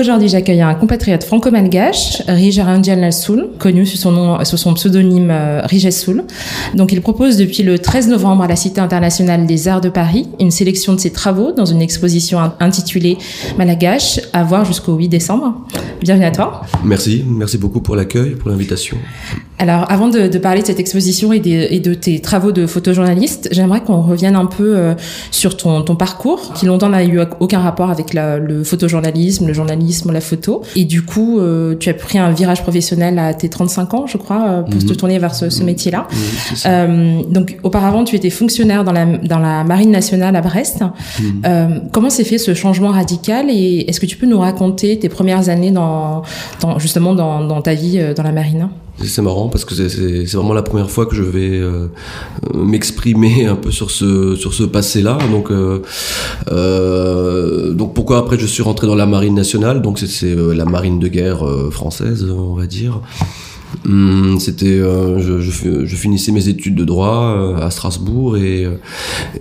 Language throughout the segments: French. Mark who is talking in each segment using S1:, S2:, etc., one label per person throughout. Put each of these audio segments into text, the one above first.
S1: aujourd'hui, j'accueille un compatriote franco-malgache, Rija Angel Nassoul, connu sous son nom, sous son pseudonyme euh, Soul. Donc, il propose depuis le 13 novembre à la Cité internationale des arts de Paris une sélection de ses travaux dans une exposition intitulée Malagache à voir jusqu'au 8 décembre. Bienvenue à toi.
S2: Merci, merci beaucoup pour l'accueil, pour l'invitation.
S1: Alors, avant de, parler de cette exposition et, de tes travaux de photojournaliste, j'aimerais qu'on revienne un peu euh, sur ton, parcours, qui longtemps n'a eu aucun rapport avec le photojournalisme, le journalisme, la photo. Et du coup, euh, tu as pris un virage professionnel à tes 35 ans, je crois, euh, pour te mhm. tourner vers ce, métier-là. donc, auparavant, tu étais fonctionnaire dans la, dans la Marine nationale à Brest. Mhm. comment s'est fait ce changement radical et est-ce que tu peux nous raconter tes premières années dans, justement dans, dans ta vie dans la marine?
S2: C'est marrant parce que c'est vraiment la première fois que je vais euh, m'exprimer un peu sur ce, sur ce passé-là. Donc, euh, euh, donc pourquoi après je suis rentré dans la marine nationale? Donc c'est la marine de guerre française, on va dire. Hum, c'était, je, finissais mes études de droit à Strasbourg et,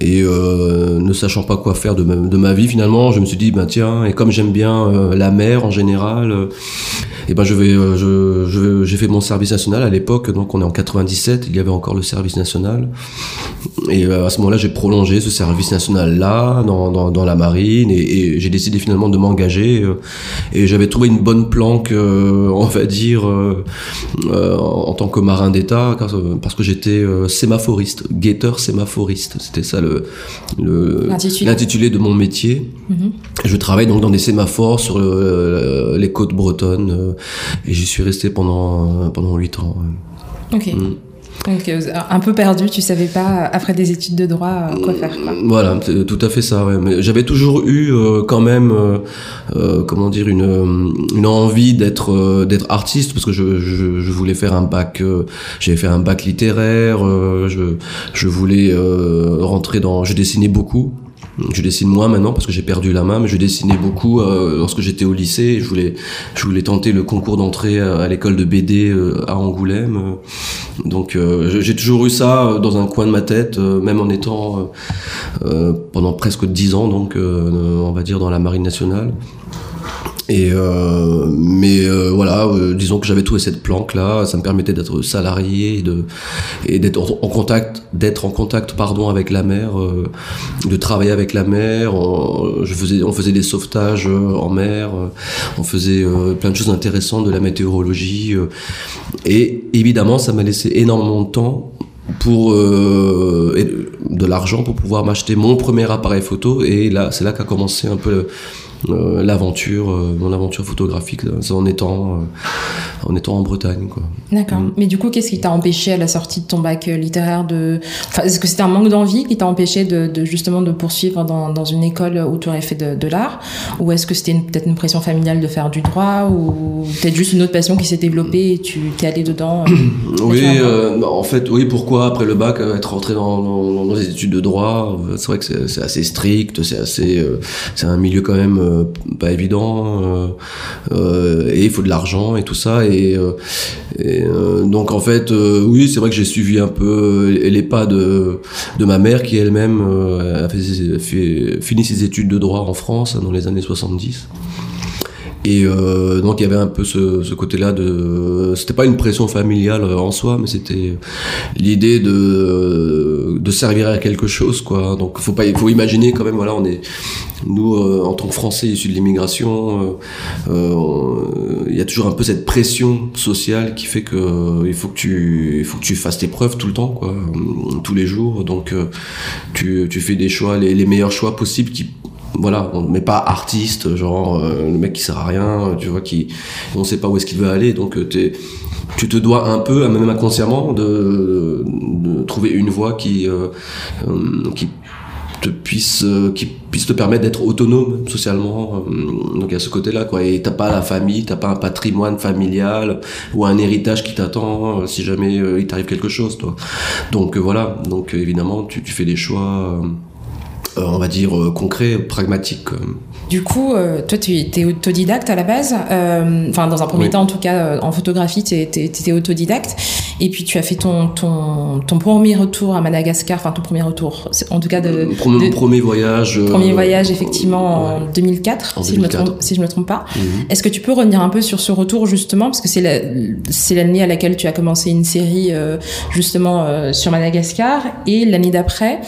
S2: ne sachant pas quoi faire de ma, de ma, vie finalement, je me suis dit ben tiens et comme j'aime bien la mer en général et ben je vais, euh, je, j'ai fait mon service national à l'époque, donc on est en 97, il y avait encore le service national. Et euh, à ce moment-là, j'ai prolongé ce service national-là dans, dans, dans, la marine et, j'ai décidé finalement de m'engager. Euh, et j'avais trouvé une bonne planque, on va dire, en, tant que marin d'État, parce que j'étais sémaphoriste, guetteur sémaphoriste. C'était ça le, l'intitulé de mon métier. Mm-hmm. Je travaille donc dans des sémaphores sur les côtes bretonnes et j'y suis resté pendant, euh, pendant 8 ans.
S1: Ok. Mm. Donc euh, un peu perdu, tu savais pas après des études de droit quoi faire.
S2: Voilà, c'est tout à fait ça. Mais j'avais toujours eu euh, quand même, comment dire, une, une envie d'être d'être artiste parce que je, je, je, voulais faire un bac, j'avais fait un bac littéraire, je, je voulais rentrer dans, je dessinais beaucoup. Je dessine moins maintenant parce que j'ai perdu la main, mais je dessinais beaucoup euh, lorsque j'étais au lycée. Je voulais, je voulais tenter le concours d'entrée à, l'école de BD euh, à Angoulême. Donc j'ai toujours eu ça dans un coin de ma tête, même en étant pendant presque dix ans, donc on va dire dans la marine nationale. Et euh, mais euh, voilà, euh, disons que j'avais trouvé cette planque là, ça me permettait d'être salarié et de et d'être en, contact, d'être en contact pardon avec la mer, de travailler avec la mer. On, je faisais, on faisait des sauvetages en mer, on faisait plein de choses intéressantes de la météorologie. et évidemment, ça m'a laissé énormément de temps pour de l'argent pour pouvoir m'acheter mon premier appareil photo et là c'est là qu'a commencé un peu euh, l'aventure, euh, mon aventure photographique, euh, en étant, en étant en Bretagne.
S1: D'accord. Mm. Mais du coup, qu'est-ce qui t'a empêché à la sortie de ton bac littéraire de, enfin, est-ce que c'était un manque d'envie qui t'a empêché de, justement de poursuivre dans, dans, une école où tu aurais fait de, l'art, ou est-ce que c'était peut-être une pression familiale de faire du droit, ou peut-être juste une autre passion qui s'est développée et tu t'es allé dedans
S2: Oui, en fait, oui. Pourquoi après le bac être rentré dans, dans, dans les études de droit? C'est vrai que c'est assez strict, c'est assez, c'est un milieu quand même euh, pas évident euh, euh, et il faut de l'argent et tout ça et, donc en fait oui c'est vrai que j'ai suivi un peu les pas de, de ma mère qui elle-même a fait, fini ses études de droit en France dans les années 70 et donc il y avait un peu ce, côté-là de, c'était pas une pression familiale en soi, mais c'était l'idée de de servir à quelque chose, quoi. Donc faut pas, faut imaginer quand même, voilà, on est nous euh, en tant que Français issus de l'immigration, euh, euh, il y a toujours un peu cette pression sociale qui fait que il faut que tu, il faut que tu fasses tes preuves tout le temps, quoi, tous les jours. Donc tu, tu fais des choix, les, les meilleurs choix possibles qui voilà, on met pas artiste, genre euh, le mec qui sert à rien, tu vois, qui on sait pas où est-ce qu'il veut aller, donc euh, tu te dois un peu, même inconsciemment, de, trouver une voie qui euh, qui te puisse qui puisse te permettre d'être autonome socialement donc il y a ce côté là quoi. Et t'as pas la famille t'as pas un patrimoine familial ou un héritage qui t'attend si jamais il t'arrive quelque chose toi. Donc voilà. Donc évidemment tu, tu fais des choix on va dire concret, pragmatique.
S1: Du coup, toi, tu étais autodidacte à la base. Enfin, dans un premier temps, en tout cas, en photographie, tu étais autodidacte. Et puis, tu as fait ton, ton, ton premier retour à Madagascar, enfin, ton premier retour, en tout cas de...
S2: Premier, premier voyage.
S1: Premier voyage, effectivement, en 2004, si, Je me trompe, si je me trompe pas. Mhm. Est-ce que tu peux revenir un peu sur ce retour, justement, parce que c'est l'année à laquelle tu as commencé une série, justement, sur Madagascar, et l'année d'après,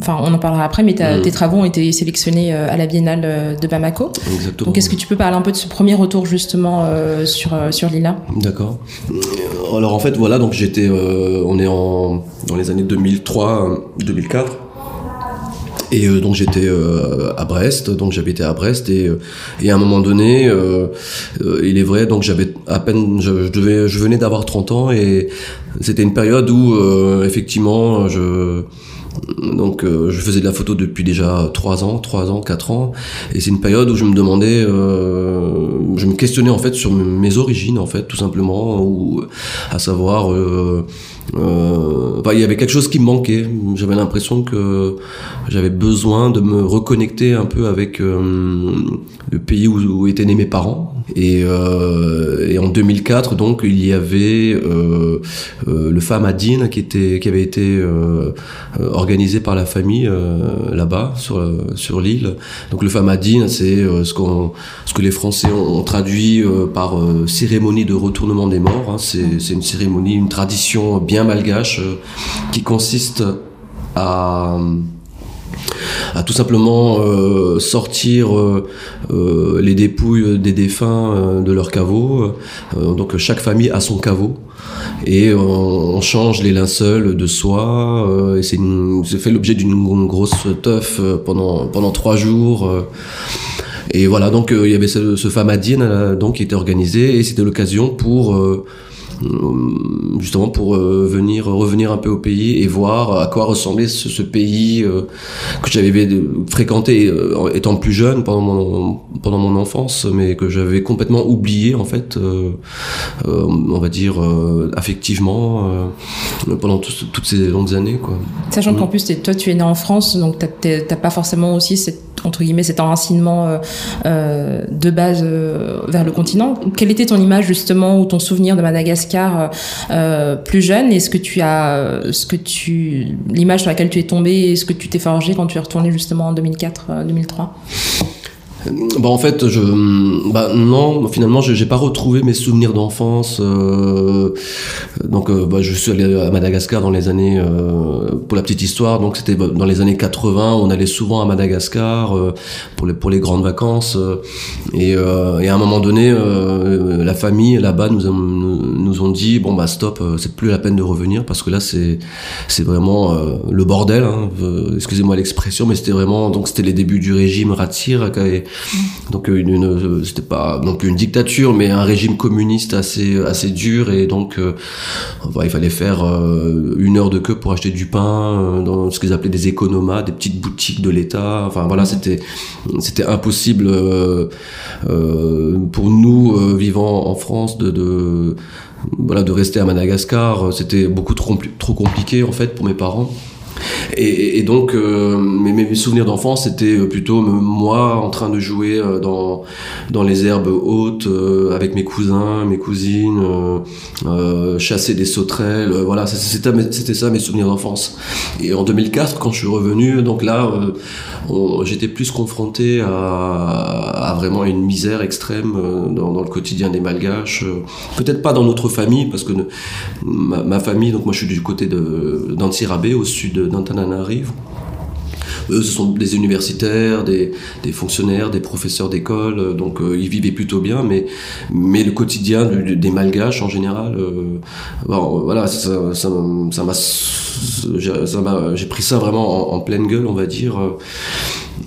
S1: enfin, on en parlera après, mais mhm. tes travaux ont été sélectionnés euh, à la Biennale euh, de Bamako.
S2: Exactement.
S1: Donc, est-ce que tu peux parler un peu de ce premier retour justement euh, sur sur Lila?
S2: D'accord. Alors en fait, voilà, donc j'étais, on est en dans les années 2003, 2004. Et donc j'étais à Brest, donc j'habitais à Brest et, et à un moment donné, il est vrai, donc j'avais à peine, je, je, devais, je venais d'avoir 30 ans et c'était une période où effectivement je donc euh, je faisais de la photo depuis déjà 3 ans, 3 ans, 4 ans, et c'est une période où je me demandais, euh, je me questionnais en fait sur mes origines en fait, tout simplement, ou à savoir, euh, il y avait quelque chose qui me manquait. J'avais l'impression que j'avais besoin de me reconnecter un peu avec le pays où, étaient nés mes parents. Et, et, en 2004, donc, il y avait le Famadine qui était, qui avait été organisé par la famille euh, là-bas sur euh, l'île. Donc le famadine, c'est euh, ce qu'on ce que les Français ont, traduit par cérémonie de retournement des morts. Hein. C'est une cérémonie, une tradition bien malgache qui consiste à à tout simplement sortir les dépouilles des défunts de leur caveau. donc chaque famille a son caveau et on, change les linceuls de soie euh, et c'est fait l'objet d'une grosse teuf euh, pendant pendant trois jours euh. et voilà donc il y avait ce, ce famadine donc qui était organisé et c'était l'occasion pour euh, justement pour euh, venir revenir un peu au pays et voir à quoi ressemblait ce, pays euh, que j'avais fréquenté étant plus jeune pendant mon pendant mon enfance, mais que j'avais complètement oublié en fait, on va dire affectivement pendant toutes ces longues années quoi.
S1: Sachant qu'en plus toi tu es né en France, donc t'as pas forcément aussi cette entre guillemets cet enracinement euh, euh, de base euh, vers le continent. Quelle était ton image justement ou ton souvenir de Madagascar plus jeune? Est-ce que tu as ce que tu l'image sur laquelle tu es tombé, est-ce que tu t'es forgé quand tu es retourné justement en 2004 2003
S2: bah en fait, je, bah non, finalement, j'ai pas retrouvé mes souvenirs d'enfance. Euh, donc, euh, bah, je suis allé à Madagascar dans les années, euh, pour la petite histoire, donc c'était dans les années 80, on allait souvent à Madagascar euh, pour les pour les grandes vacances. et, et à un moment donné, la famille là-bas nous, nous ont dit bon bah stop, c'est plus la peine de revenir parce que là c'est c'est vraiment le bordel. Hein, Excusez-moi l'expression, mais c'était vraiment donc c'était les débuts du régime Ratsir. Donc euh, une, c'était pas non plus une dictature, mais un régime communiste assez assez dur et donc euh, il fallait faire euh, une heure de queue pour acheter du pain dans ce qu'ils appelaient des économas, des petites boutiques de l'État. Enfin voilà, c'était c'était impossible pour nous vivant en France de, de voilà de rester à Madagascar. C'était beaucoup trop trop compliqué en fait pour mes parents. Et, donc, euh, mes, souvenirs d'enfance, c'était euh, plutôt moi en train de jouer euh, dans, dans les herbes hautes avec mes cousins, mes cousines, chasser des sauterelles. voilà, c'était ça mes souvenirs d'enfance. Et en 2004, quand je suis revenu, donc là, j'étais plus confronté à, vraiment une misère extrême dans, le quotidien des Malgaches. Peut-être pas dans notre famille, parce que ma, famille, donc moi je suis du côté d'Antsirabé, au sud d'Antananarivo. Eux, ce sont des universitaires, des, des fonctionnaires, des professeurs d'école, donc euh, ils vivaient plutôt bien, mais, mais le quotidien des malgaches en général, euh, bon, voilà, ça, ça, ça j'ai pris ça vraiment en, pleine gueule, on va dire.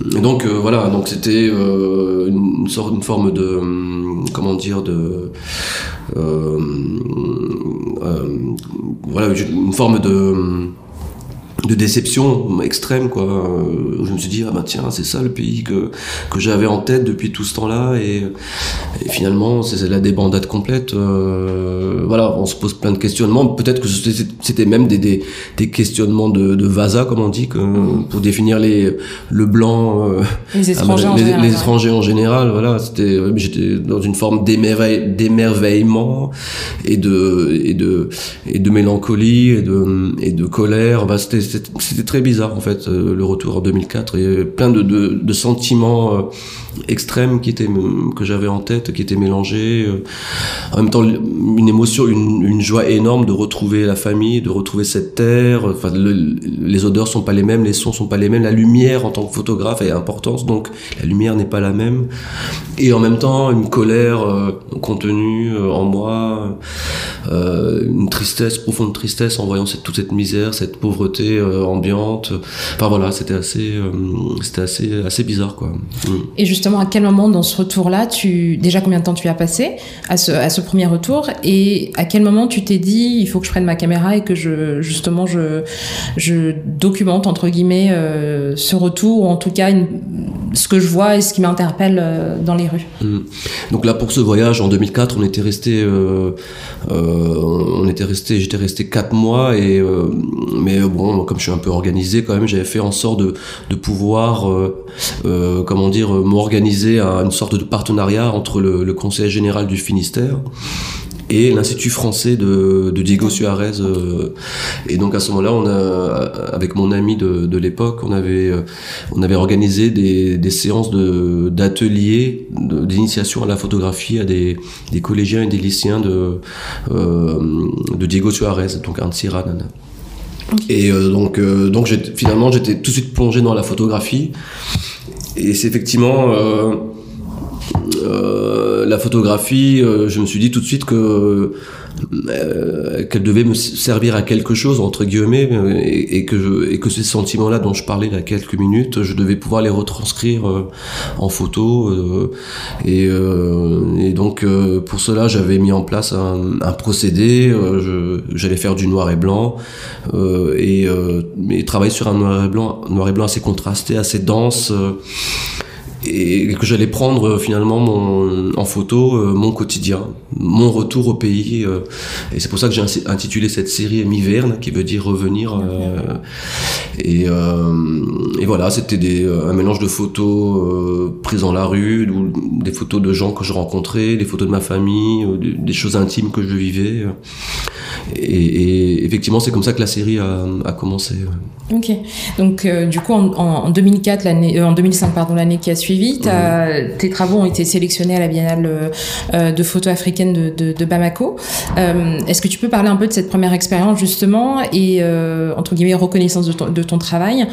S2: Donc euh, voilà, donc c'était euh, une sorte, une forme de, comment dire, de, euh, voilà, une forme de de déception extrême quoi. Où je me suis dit ah bah tiens c'est ça le pays que que j'avais en tête depuis tout ce temps-là et, et finalement c'est la débandade complète. Euh, voilà on se pose plein de questionnements. Peut-être que c'était même des, des, des, questionnements de, de Vasa comme on dit que, pour définir les le blanc
S1: euh, les étrangers,
S2: en, général, les étrangers en général voilà c'était j'étais dans une forme d'émerveillement et de et de et de mélancolie et de et de colère. Bah, c'était c'était très bizarre en fait euh, le retour en 2004 et plein de, de, de sentiments euh, extrêmes qui étaient que j'avais en tête qui étaient mélangés euh, en même temps une émotion une, une, joie énorme de retrouver la famille de retrouver cette terre enfin les odeurs sont pas les mêmes les sons sont pas les mêmes la lumière en tant que photographe est importante donc la lumière n'est pas la même et en même temps une colère contenue en moi une tristesse profonde tristesse en voyant cette, toute cette misère cette pauvreté euh, ambiante. Enfin voilà, c'était assez, euh, c'était assez, assez bizarre quoi. Mm.
S1: Et justement, à quel moment dans ce retour-là, tu déjà combien de temps tu as passé à ce, à ce premier retour et à quel moment tu t'es dit il faut que je prenne ma caméra et que je justement je, je documente entre guillemets euh, ce retour ou en tout cas ce que je vois et ce qui m'interpelle dans les rues.
S2: Mm. Donc là pour ce voyage en 2004, on était resté, euh, on était resté, j'étais resté quatre mois et mais bon comme je suis un peu organisé quand même, j'avais fait en sorte de, de pouvoir, euh, euh, comment dire, m'organiser à une sorte de partenariat entre le, le Conseil général du Finistère et l'Institut français de, de Diego Suarez. Euh, et donc à ce moment-là, on a, avec mon ami de, de l'époque, on avait, euh, on avait organisé des, des séances d'ateliers d'initiation à la photographie à des, des collégiens et des lycéens de, euh, de Diego Suarez, donc un Tsiran. Et euh, donc, donc finalement, j'étais tout de suite plongé dans la photographie. Et c'est effectivement euh, la photographie. je me suis dit tout de suite euh, qu'elle devait me servir à quelque chose entre guillemets euh, et, que ces sentiments là dont je parlais il y a quelques minutes je devais pouvoir les retranscrire euh, en photo et, donc pour cela j'avais mis en place un, un procédé j'allais faire du noir et blanc et, et, travailler sur un noir et blanc noir et blanc assez contrasté assez dense et que j'allais prendre euh, finalement mon, en photo euh, mon quotidien, mon retour au pays. Euh, et c'est pour ça que j'ai intitulé cette série Mi-Verne, qui veut dire revenir. Et, et, voilà, c'était un mélange de photos prises dans la rue, des photos de gens que je rencontrais, des photos de ma famille, des choses intimes que je vivais. Et, effectivement, c'est comme ça que la série a, commencé.
S1: Ok. Donc, du coup, en, en 2004, l'année, en 2005, pardon, l'année qui a suivi, tes travaux ont été sélectionnés à la Biennale euh, de photo africaine de, Bamako. Euh, est-ce que tu peux parler un peu de cette première expérience justement et euh, entre guillemets reconnaissance de ton, travail?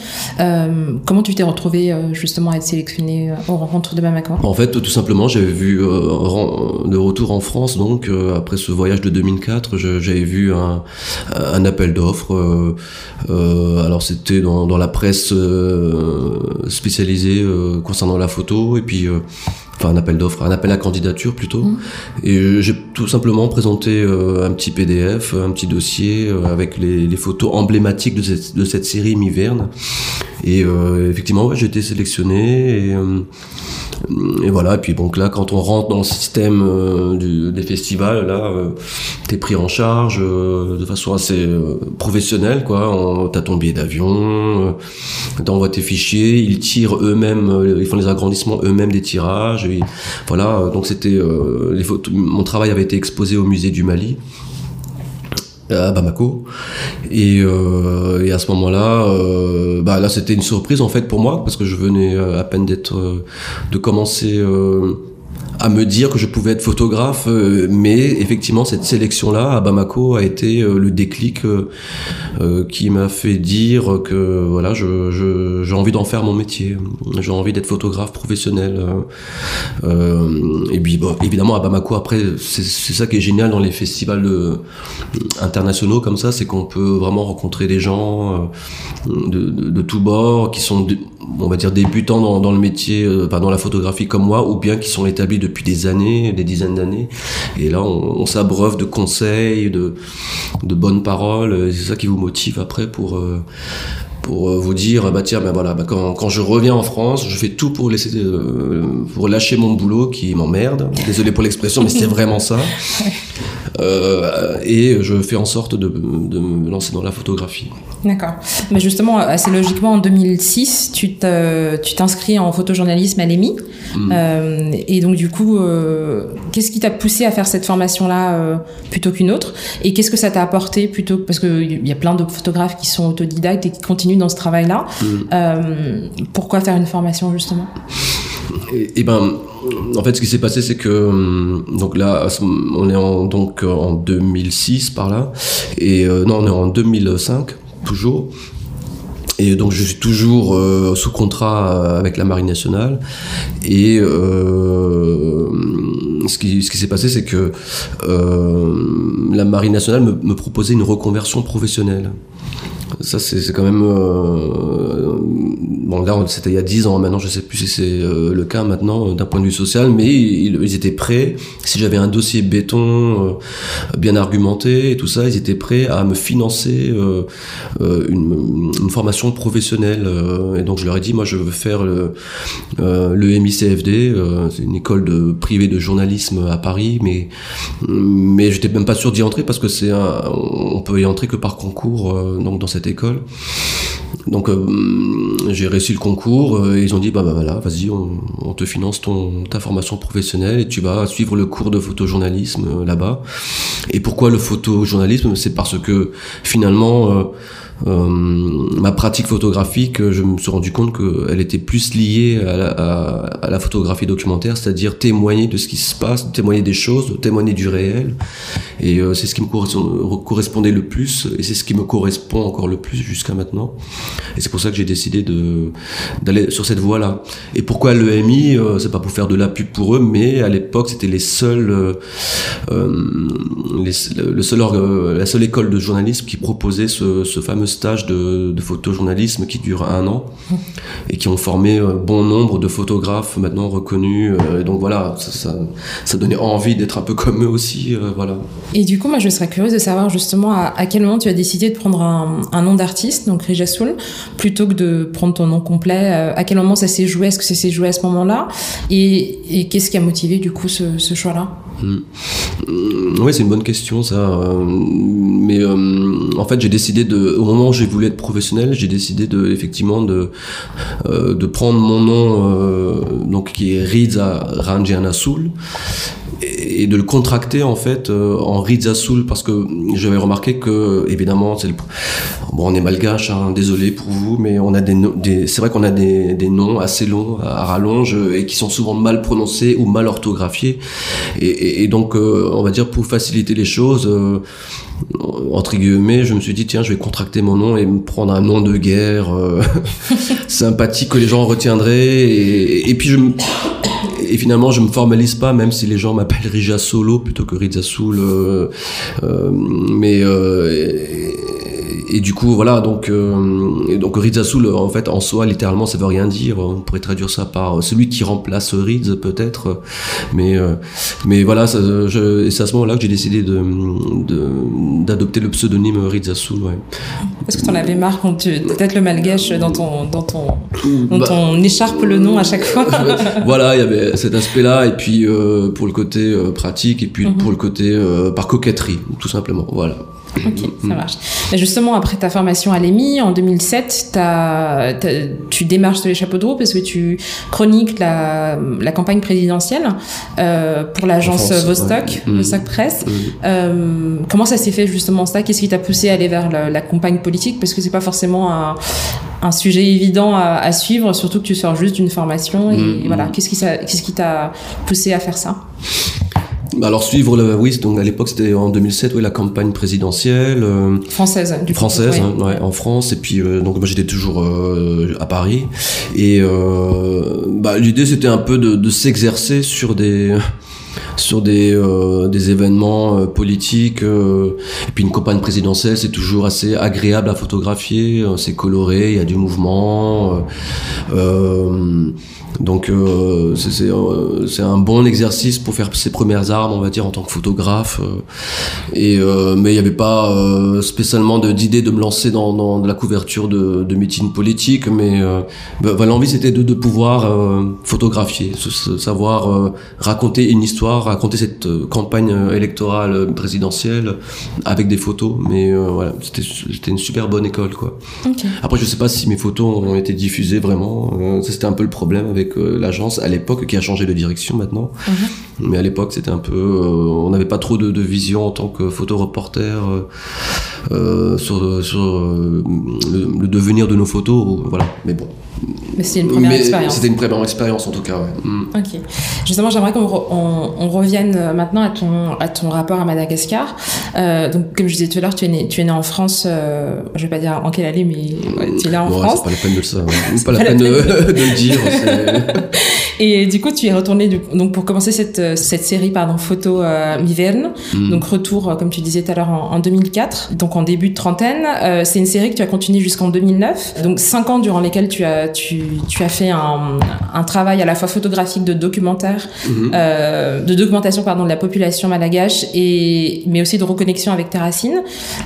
S1: Comment tu t'es retrouvé justement à être sélectionné au rencontre de Bamako?
S2: En fait, tout simplement, j'avais vu de retour en France, donc après ce voyage de 2004, j'avais vu un, appel d'offres. alors c'était dans, dans, la presse spécialisée concernant la photo et puis euh, enfin un appel d'offres, un appel à candidature plutôt. Mmh. Et j'ai tout simplement présenté euh, un petit PDF, un petit dossier euh, avec les, les, photos emblématiques de cette, de cette série Miverne. Et effectivement, ouais, j'ai été sélectionné. Et, et voilà, et puis donc là, quand on rentre dans le système euh, du, des festivals, là, euh, t'es pris en charge euh, de façon assez professionnelle, quoi. T'as ton billet d'avion, t'envoies tes fichiers, ils tirent eux-mêmes, ils font les agrandissements eux-mêmes des tirages. Voilà, donc c'était les photos, mon travail avait été exposé au musée du Mali à Bamako. Et, euh, à ce moment-là euh, bah là c'était une surprise en fait pour moi parce que je venais euh, à peine d'être euh, de commencer euh, à me dire que je pouvais être photographe, euh, mais effectivement cette sélection-là à Bamako a été euh, le déclic euh, qui m'a fait dire que voilà, je, je, j'ai envie d'en faire mon métier, j'ai envie d'être photographe professionnel. et puis bon, évidemment à Bamako après, c'est, ça qui est génial dans les festivals internationaux comme ça, c'est qu'on peut vraiment rencontrer des gens de, tous bords qui sont on va dire débutants dans, dans le métier, dans la photographie comme moi, ou bien qui sont été établi depuis des années, des dizaines d'années. Et là, on, s'abreuve de conseils, de, de bonnes paroles. C'est ça qui vous motive après pour pour euh, vous dire bah tiens ben voilà bah, quand, quand, je reviens en France je fais tout pour laisser euh, pour lâcher mon boulot qui m'emmerde désolé pour l'expression mais c'est vraiment ça euh, et je fais en sorte de, de, me lancer dans la photographie
S1: d'accord mais justement assez logiquement en 2006 tu t'inscris en photojournalisme à l'EMI mm. euh, et donc du coup euh, qu'est-ce qui t'a poussé à faire cette formation là plutôt qu'une autre? Et qu'est-ce que ça t'a apporté plutôt parce qu'il y a plein de photographes qui sont autodidactes et qui continuent dans ce travail-là. Mm. Euh, pourquoi faire une formation justement?
S2: Et, ben, en fait, ce qui s'est passé, c'est que donc là, on est en, donc en 2006 par là, et euh, non, on est en 2005 toujours. Et donc je suis toujours euh, sous contrat avec la Marine nationale. Et euh, ce qui, ce qui s'est passé, c'est que euh, la Marine nationale me, me, proposait une reconversion professionnelle. Ça, c'est quand même. Euh, bon, là, c'était il y a 10 ans. Maintenant, je sais plus si c'est euh, le cas maintenant euh, d'un point de vue social, mais ils, étaient prêts. Si j'avais un dossier béton bien argumenté et tout ça, ils étaient prêts à me financer une, formation professionnelle. et donc, je leur ai dit, moi, je veux faire le, MICFD. c'est une école de privée de journalisme à Paris, mais mais j'étais même pas sûr d'y entrer parce que c'est on peut y entrer que par concours. donc, dans cette école. Donc euh, j'ai le concours euh, et ils ont dit bah, bah voilà vas-y on, te finance ton ta formation professionnelle et tu vas suivre le cours de photojournalisme euh, là-bas. Et pourquoi le photojournalisme? C'est parce que finalement euh, ma pratique photographique, je me suis rendu compte qu'elle était plus liée à la, photographie documentaire, c'est-à-dire témoigner de ce qui se passe, témoigner des choses, témoigner du réel. Et euh, c'est ce qui me correspondait le plus, et c'est ce qui me correspond encore le plus jusqu'à maintenant. Et c'est pour ça que j'ai décidé d'aller sur cette voie-là. Et pourquoi l'EMI euh, C'est pas pour faire de la pub pour eux, mais à l'époque c'était les seuls, euh, le seul la seule école de journalisme qui proposait ce, ce fameux stage de, photojournalisme qui dure un an et qui ont formé euh, bon nombre de photographes maintenant reconnus. Euh, et donc voilà, ça, ça, donnait envie d'être un peu comme eux aussi. Euh, voilà.
S1: Et du coup, moi, je serais curieuse de savoir justement à, quel moment tu as décidé de prendre un, nom d'artiste, donc Rija Soul, plutôt que de prendre ton nom complet. À quel moment ça s'est joué? Est-ce que ça s'est joué à ce moment-là? Et, qu'est-ce qui a motivé du coup ce, choix-là?
S2: Oui, c'est une bonne question ça. Mais en fait, j'ai décidé de, au moment j'ai voulu être professionnel, j'ai décidé de effectivement de euh, de prendre mon nom euh, donc qui est Riza Ranjana Et de le contracter en fait euh, en Riza Soul parce que j'avais remarqué que évidemment c'est le bon on est malgache hein, désolé pour vous mais on a des, des c'est vrai qu'on a des, des noms assez longs à rallonge et qui sont souvent mal prononcés ou mal orthographiés et, et, donc on va dire pour faciliter les choses entre guillemets, je me suis dit tiens, je vais contracter mon nom et me prendre un nom de guerre euh, sympathique que les gens retiendraient. Et, puis je et finalement, je me formalise pas, même si les gens m'appellent Rija Solo plutôt que Riza Soul. Euh, euh, mais et du coup, voilà, donc, euh, donc Rizasoul, en fait, en soi, littéralement, ça veut rien dire. On pourrait traduire ça par celui qui remplace Riz, peut-être. Mais, euh, mais voilà, c'est à ce moment-là que j'ai décidé d'adopter de, le pseudonyme Rizasoul. Ouais.
S1: Parce que tu en avais marre quand tu. Peut-être le malgache dans ton, dans ton, dans bah. ton écharpe le nom à chaque fois.
S2: voilà, il y avait cet aspect-là, et puis euh, pour le côté euh, pratique, et puis mhm. pour le côté par coquetterie, tout simplement. Voilà.
S1: Ok, ça marche. justement, après ta formation à l'EMI, en 2007, as, tu démarches sur les chapeaux de roue parce que tu chroniques la, la campagne présidentielle euh, pour l'agence Vostok, ouais. Vostok Presse. Euh, comment ça s'est fait justement ça? Qu'est-ce qui t'a poussé à aller vers la, la campagne politique? Parce que c'est pas forcément un, un sujet évident à, à, suivre, surtout que tu sors juste d'une formation. Et, mm, voilà, mm. qu'est-ce qui, t'a poussé à faire ça?
S2: bah, alors suivre le oui donc à l'époque c'était en 2007 oui la campagne présidentielle
S1: euh, française
S2: du française hein, ouais, en France et puis euh, donc moi j'étais toujours euh, à Paris et bah, l'idée c'était un peu de, de s'exercer sur des sur des, euh, des événements euh, politiques. Euh, et puis une campagne présidentielle, c'est toujours assez agréable à photographier. c'est coloré, il y a du mouvement. Donc euh, euh, c'est un bon exercice pour faire ses premières armes, on va dire, en tant que photographe. Euh. et mais il n'y avait pas spécialement d'idée de, me lancer dans, dans la couverture de, de meetings politiques, mais bah, l'envie c'était de, de, pouvoir photographier, savoir raconter une histoire, raconter cette campagne électorale présidentielle avec des photos. Mais voilà, c'était une super bonne école, quoi. Après, je sais pas si mes photos ont été diffusées vraiment. c'était un peu le problème avec l'agence à l'époque, qui a changé de direction maintenant. Mhm. Mais à l'époque, c'était un peu, euh, on n'avait pas trop de, vision en tant que photoreporter euh, euh sur, sur euh, le, devenir de nos photos. Voilà. Mais bon,
S1: mais c'était une première expérience.
S2: C'était une première expérience en tout cas,
S1: mm. Ok. Justement, j'aimerais qu'on on, revienne euh, maintenant à ton, à ton rapport à Madagascar. Euh, donc, comme je disais tout à l'heure, tu es né, tu es né en France, euh, je vais pas dire en quelle année, mais tu es là en France.
S2: C'est pas la peine de le savoir. pas, la peine, de, de, le dire.
S1: Et du coup, tu es retourné donc pour commencer cette, cette série pardon photo euh, Miverne. Mm. Donc retour, comme tu disais tout à l'heure, en, en, 2004. Donc en début de trentaine. Euh, c'est une série que tu as continué jusqu'en 2009. Donc cinq ans durant lesquels tu as tu, tu as fait un, un, travail à la fois photographique de documentaire, mhm. euh, de documentation pardon de la population malagache et mais aussi de reconnexion avec tes racines.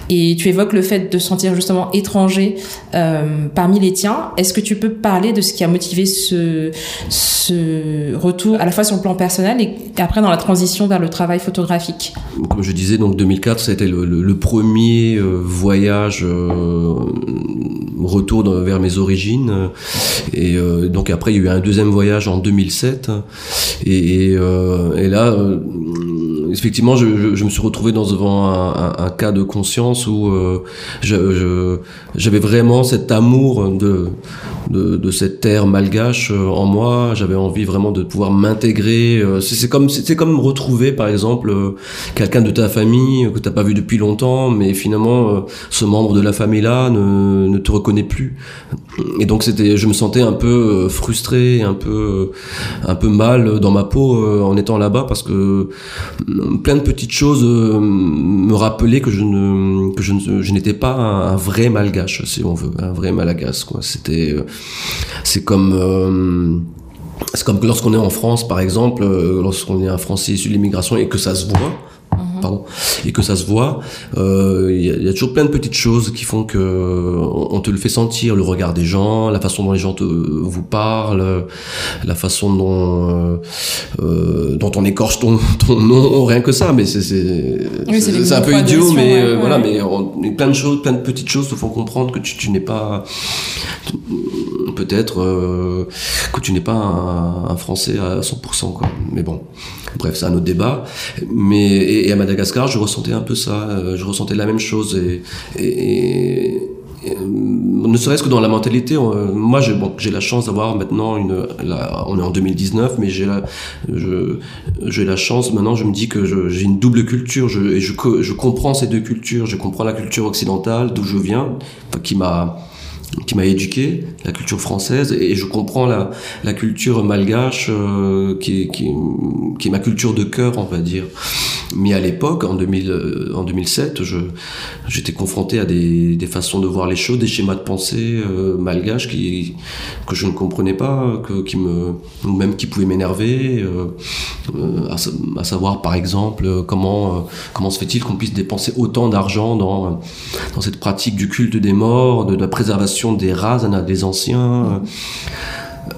S1: Et tu évoques le fait de se sentir justement étranger euh, parmi les tiens. Est-ce que tu peux parler de ce qui a motivé ce ce retour à la fois sur le plan personnel et après dans la transition vers le travail photographique?
S2: Comme je disais, donc 2004, ça a été le, le, premier euh, voyage euh, retour vers mes origines et euh, donc après, il y a eu un deuxième voyage en 2007. Et, là, effectivement, je, je, me suis retrouvé dans devant un, un, cas de conscience où j'avais vraiment cet amour de, de, de, cette terre malgache en moi. J'avais envie vraiment de pouvoir m'intégrer. C'est comme c'était comme retrouver, par exemple, quelqu'un de ta famille que t'as pas vu depuis longtemps, mais finalement, ce membre de la famille là ne, ne te reconnaît plus. Et donc c'était, je me sentais un peu euh, frustré, un peu, euh, un peu mal dans ma peau euh, en étant là-bas parce que plein de petites choses me rappelaient que je ne, que je, n'étais pas un, vrai malgache, si on veut, un vrai malagas, quoi. C'était, c'est comme, c'est comme lorsqu'on est en France, par exemple, lorsqu'on est un Français issu de l'immigration et que ça se voit et que ça se voit, il euh, y, a toujours plein de petites choses qui font que on, te le fait sentir, le regard des gens, la façon dont les gens te, vous parlent, la façon dont euh, euh dont on écorche ton, ton nom, rien que ça, mais c'est c'est un peu idiot, mais voilà, mais plein de choses, plein de petites choses te font comprendre que tu, tu n'es pas peut-être euh, que tu n'es pas un, un, Français à 100%, quoi. Mais bon, bref, c'est un autre débat. Mais et, à Madagascar, je ressentais un peu ça. Euh, je ressentais la même chose et, euh, ne serait-ce que dans la mentalité, moi j'ai la chance d'avoir maintenant une, on est en 2019, mais j'ai la, la chance maintenant, je me dis que j'ai une double culture, je, et je, je comprends ces deux cultures, je comprends la culture occidentale d'où je viens, qui m'a qui m'a éduqué, la culture française, et je comprends la, la culture malgache euh, qui, qui, qui, est ma culture de cœur, on va dire. Mais à l'époque, en, 2000, euh, en 2007, je, j'étais confronté à des, des, façons de voir les choses, des schémas de pensée euh, malgaches qui, que je ne comprenais pas, que, qui me, ou même qui pouvaient m'énerver, euh, à, savoir par exemple comment, comment se fait-il qu'on puisse dépenser autant d'argent dans, dans cette pratique du culte des morts, de la préservation des races, des anciens.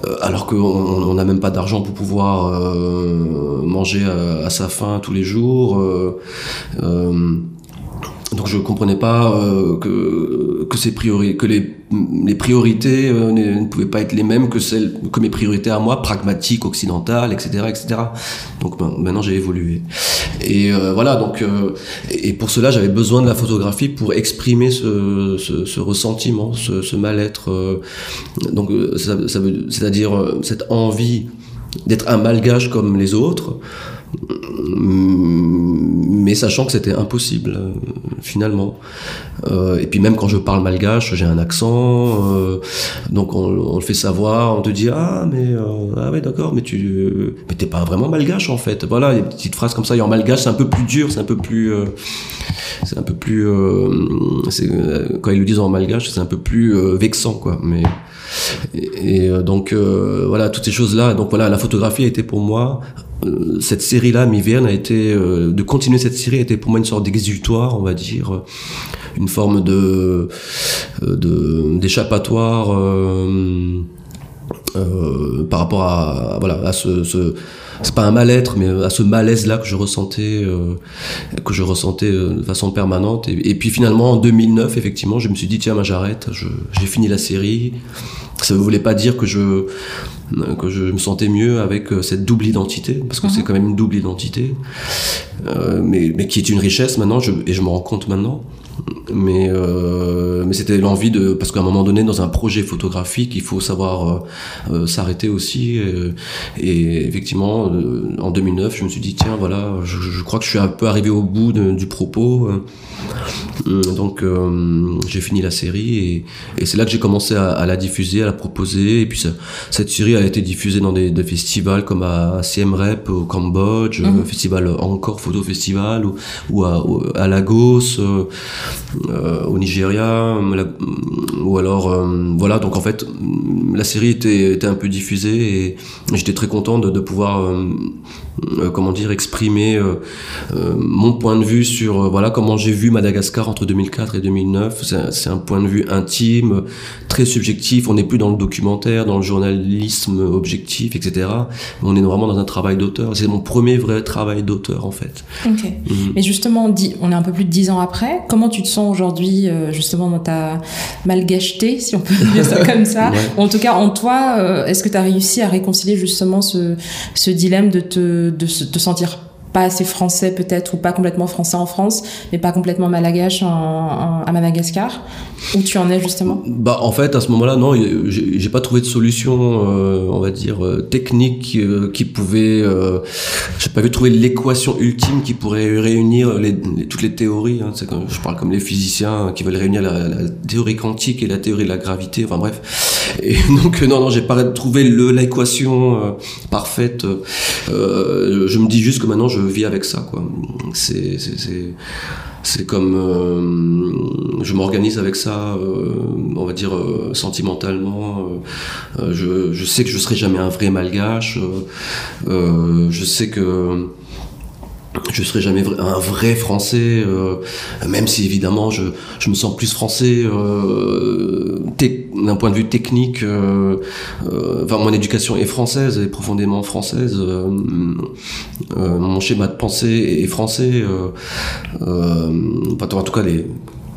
S2: Euh, alors qu'on n'a même pas d'argent pour pouvoir euh, manger à, sa faim tous les jours. Euh, donc je comprenais pas que que ces priorités, que les les priorités ne, pouvaient pas être les mêmes que celles que mes priorités à moi, pragmatiques, occidentales, etc., etc. Donc ben, maintenant j'ai évolué. Et euh, voilà, donc euh, et pour cela j'avais besoin de la photographie pour exprimer ce, ce, ce ressentiment, ce, ce mal-être. Euh, donc ça, ça veut, c'est-à-dire cette envie d'être un malgage comme les autres mais sachant que c'était impossible euh, finalement. Euh, et puis même quand je parle malgache, j'ai un accent, euh, donc on, le fait savoir, on te dit ah mais ah ouais d'accord, mais tu mais t'es pas vraiment malgache en fait. Voilà, il y a des petites phrases comme ça. Et en malgache, c'est un peu plus dur, c'est un peu plus c'est un peu plus quand ils le disent en malgache, c'est un peu plus vexant quoi. Mais et, donc voilà toutes ces choses là. Donc voilà, la photographie a été pour moi cette série-là, Miverne, a été de continuer cette série a été pour moi une sorte d'exutoire, on va dire, une forme de d'échappatoire. Euh, par rapport à voilà à ce, ce c'est pas un mal-être mais à ce malaise là que je ressentais euh, que je ressentais euh, de façon permanente et, puis finalement en 2009 effectivement je me suis dit tiens j'arrête j'ai fini la série ça ne voulait pas dire que je que je me sentais mieux avec cette double identité parce que c'est mhm. quand même une double identité. Mais mais qui est une richesse maintenant je, et je me rends compte maintenant. Mais euh, mais c'était l'envie de parce qu'à un moment donné dans un projet photographique il faut savoir euh, euh, s'arrêter aussi. Et, effectivement en 2009 je me suis dit tiens voilà je, crois que je suis un peu arrivé au bout du propos donc j'ai fini la série et, et c'est là que j'ai commencé à, la diffuser à la proposer et puis cette série a été diffusée dans des, festivals comme à Siem Reap au Cambodge mmh. festival encore photo festival ou, ou à, à Lagos euh, au Nigeria, ou alors euh, voilà. Donc en fait, la série était, était un peu diffusée et j'étais très content de, de pouvoir euh, comment dire exprimer mon point de vue sur voilà comment j'ai vu Madagascar entre 2004 et 2009. C'est un, un point de vue intime, très subjectif. On n'est plus dans le documentaire, dans le journalisme objectif, etc. On est vraiment dans un travail d'auteur. C'est mon premier vrai travail d'auteur en fait.
S1: Ok. Mm. Mais justement, on est un peu plus de dix ans après. Comment tu te sens aujourd'hui, euh, justement, dans ta malgacheté, si on peut dire ça comme ça? En tout cas, en toi, euh, est-ce que tu as réussi à réconcilier justement ce, ce dilemme de te, de te sentir pas assez français peut-être ou pas complètement français en France mais pas complètement malagache à Madagascar où tu en es justement?
S2: Bah en fait à ce moment-là non j'ai pas trouvé de solution euh, on va dire euh, technique euh, qui pouvait j'ai pas vu trouver l'équation ultime qui pourrait réunir toutes les théories hein. je parle comme les physiciens qui veulent réunir la, la, théorie quantique et la théorie de la gravité enfin bref. Et donc non non j'ai pas trouvé l'équation parfaite. Je me dis juste que maintenant je je vis avec ça, quoi. C'est, comme euh, je m'organise avec ça, euh, on va dire euh, sentimentalement. Je, je, sais que je serai jamais un vrai malgache. je sais que je serai jamais un vrai français, euh, même si évidemment je, je, me sens plus français euh, d'un point de vue technique. Euh, enfin, mon éducation est française, est profondément française. Mon schéma de pensée est français. en tout cas, les,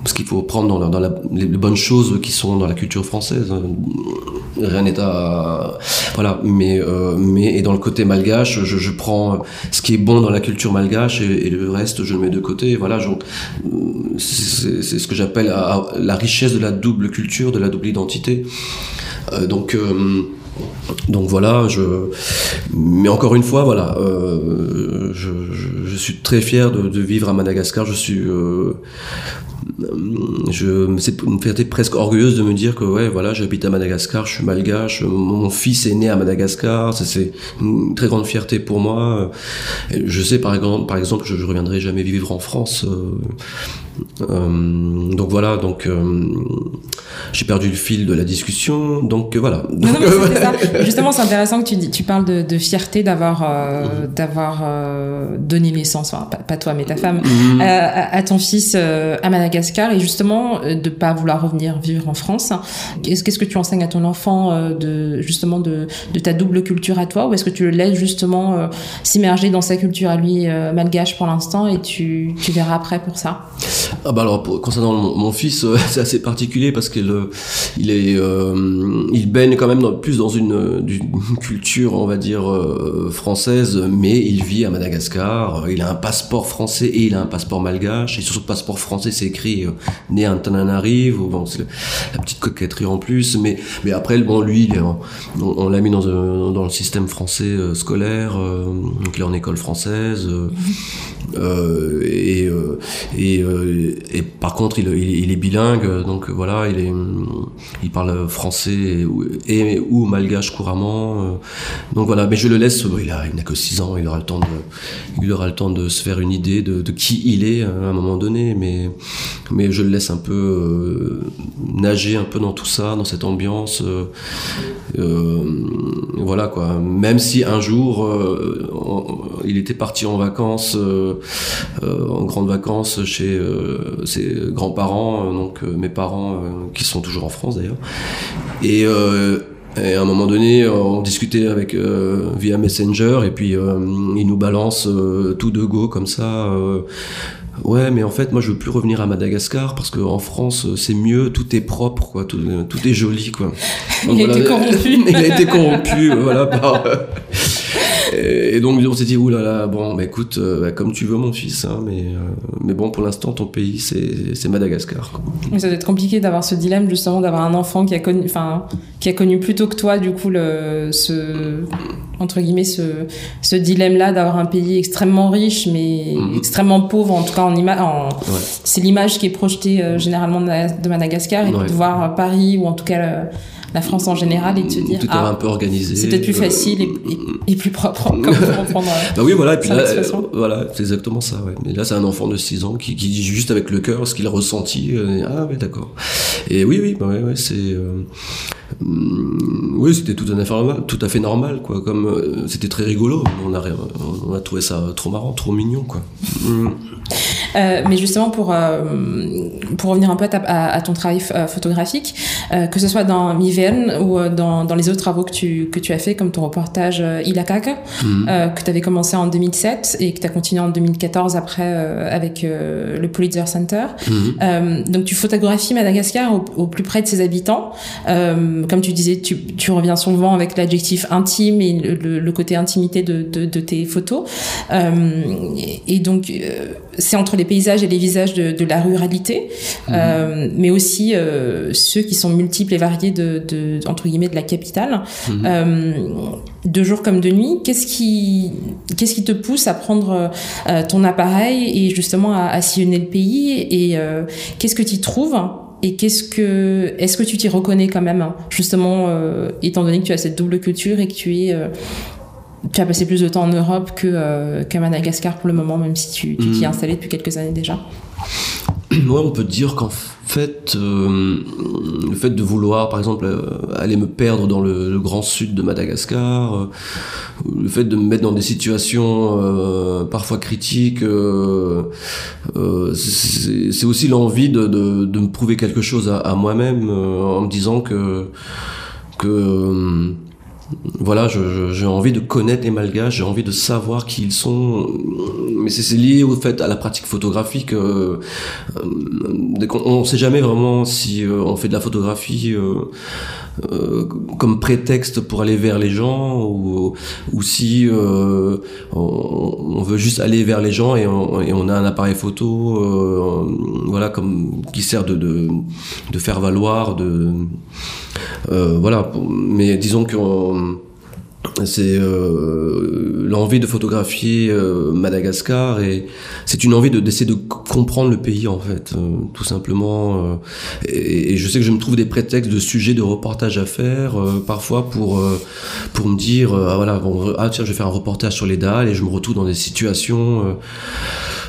S2: parce qu'il faut prendre dans, les bonnes choses qui sont dans la culture française. Rien n'est à voilà, mais euh, mais et dans le côté malgache, je, prends ce qui est bon dans la culture malgache et, le reste je le mets de côté. Voilà, c'est ce que j'appelle la richesse de la double culture, de la double identité. Euh, donc euh, donc voilà, je. Mais encore une fois, voilà, je, je, suis très fier de, vivre à Madagascar. Je suis je c'est une fierté presque orgueilleuse de me dire que voilà j'habite à Madagascar je suis malgache mon fils est né à Madagascar c'est une très grande fierté pour moi. Je sais par exemple je, je reviendrai jamais vivre en France euh, euh, donc voilà donc euh, j'ai perdu le fil de la discussion donc voilà non,
S1: non, ça. justement c'est intéressant que tu dis tu parles de, de fierté d'avoir d'avoir donné naissance enfin pas, toi mais ta femme mhm. à, à, ton fils à Madagascar et justement euh, de pas vouloir revenir vivre en France. Qu'est-ce que tu enseignes à ton enfant euh, de justement de, de ta double culture à toi? Ou est-ce que tu le laisses justement euh, s'immerger dans sa culture à lui malgache pour l'instant et tu, tu verras après pour ça?
S2: Ah bah alors concernant mon, fils c'est assez particulier parce qu'il il est il baigne quand même plus dans une, une, culture on va dire française mais il vit à Madagascar. Il a un passeport français et il a un passeport malgache. Et sur ce passeport français c'est écrit euh, né à Antananarive, ou bon, c'est la petite coquetterie en plus, mais, mais après, bon, lui, on, l'a mis dans, dans le système français euh, scolaire, euh, donc il est en école française, et, et et par contre, il, il, est bilingue, donc voilà, il est, il parle français et, ou malgache couramment. donc voilà, mais je le laisse. Il a, il n'a que 6 ans, il aura le temps de, il aura le temps de se faire une idée de, qui il est à un moment donné, mais mais je le laisse un peu nager un peu dans tout ça, dans cette ambiance. voilà quoi. Même si un jour il était parti en vacances, en grande vacances chez euh, ses grands-parents, euh, donc euh, mes parents qui sont toujours en France d'ailleurs. Et et à un moment donné, on discutait avec via Messenger et puis il nous balance tout de go comme ça. ouais, mais en fait, moi, je veux plus revenir à Madagascar parce qu'en France, c'est mieux, tout est propre, quoi, tout, tout est joli, quoi.
S1: il, a été corrompu.
S2: il a été corrompu. voilà, par, et, donc on s'est dit, oulala, bon, bah, écoute, euh, bah, comme tu veux mon fils, hein, mais, euh, mais bon, pour l'instant, ton pays, c'est Madagascar.
S1: Mais ça doit être compliqué d'avoir ce dilemme, justement, d'avoir un enfant qui a connu, enfin, qui a connu plus tôt que toi, du coup, le, ce, entre guillemets, ce, ce dilemme-là d'avoir un pays extrêmement riche, mais mhm. extrêmement pauvre, en tout cas en image. C'est l'image qui est projetée euh, généralement de Madagascar, et de voir Paris, ou en tout cas la France en général et de se dire
S2: tout ah, un peu organisé
S1: c'est peut-être plus euh, facile et, plus propre comme pour reprendre
S2: bah oui voilà et puis là, euh, voilà c'est exactement ça ouais. mais là c'est un enfant de 6 ans qui, qui, dit juste avec le cœur ce qu'il a ressenti euh, ah ouais d'accord et oui oui bah ouais, ouais c'est mm, oui c'était tout, tout à fait normal quoi comme c'était très rigolo on a on a trouvé ça trop marrant trop mignon quoi mm.
S1: Euh, mais justement, pour, euh, pour revenir un peu à, à, ton travail euh, photographique, que ce soit dans Miverne ou dans, dans les autres travaux que tu, que tu as fait, comme ton reportage Ilakaka, mhm. que tu avais commencé en 2007 et que tu as continué en 2014 après avec le Pulitzer Center. Mhm. donc, tu photographies Madagascar au, plus près de ses habitants. comme tu disais, tu, tu reviens souvent avec l'adjectif intime et le, le, côté intimité de, de, de tes photos. et, et donc, c'est entre les paysages et les visages de, de la ruralité, mhm. euh, mais aussi euh, ceux qui sont multiples et variés de, de entre guillemets de la capitale. Mhm. Euh, de jour comme de nuit, qu'est-ce qui qu'est-ce qui te pousse à prendre euh, ton appareil et justement à, à sillonner le pays et euh, qu'est-ce que tu trouves et qu'est-ce que est-ce que tu t'y reconnais quand même justement étant donné que tu as cette double culture et que tu es tu as passé plus de temps en Europe que euh, qu'à Madagascar pour le moment, même si tu t'y es mm. installé depuis quelques années déjà.
S2: Ouais, on peut dire qu'en fait, euh, le fait de vouloir, par exemple, euh, aller me perdre dans le, grand sud de Madagascar, le fait de me mettre dans des situations parfois critiques, c'est aussi l'envie de, de, de, me prouver quelque chose à, à moi-même en me disant que que voilà, j'ai envie de connaître les Malgaches, j'ai envie de savoir qui ils sont. Mais c'est lié au fait à la pratique photographique. Euh, euh on ne sait jamais vraiment si euh, on fait de la photographie comme prétexte pour aller vers les gens ou, ou si on, veut juste aller vers les gens et on, a un appareil photo, voilà, comme qui sert de, de, faire valoir, de voilà, mais disons que c'est euh, l'envie de photographier euh, Madagascar et c'est une envie de d'essayer de comprendre le pays en fait tout simplement et, je sais que je me trouve des prétextes de sujets de reportage à faire parfois pour pour me dire ah voilà ah tiens je vais faire un reportage sur les dalles et je me retrouve dans des situations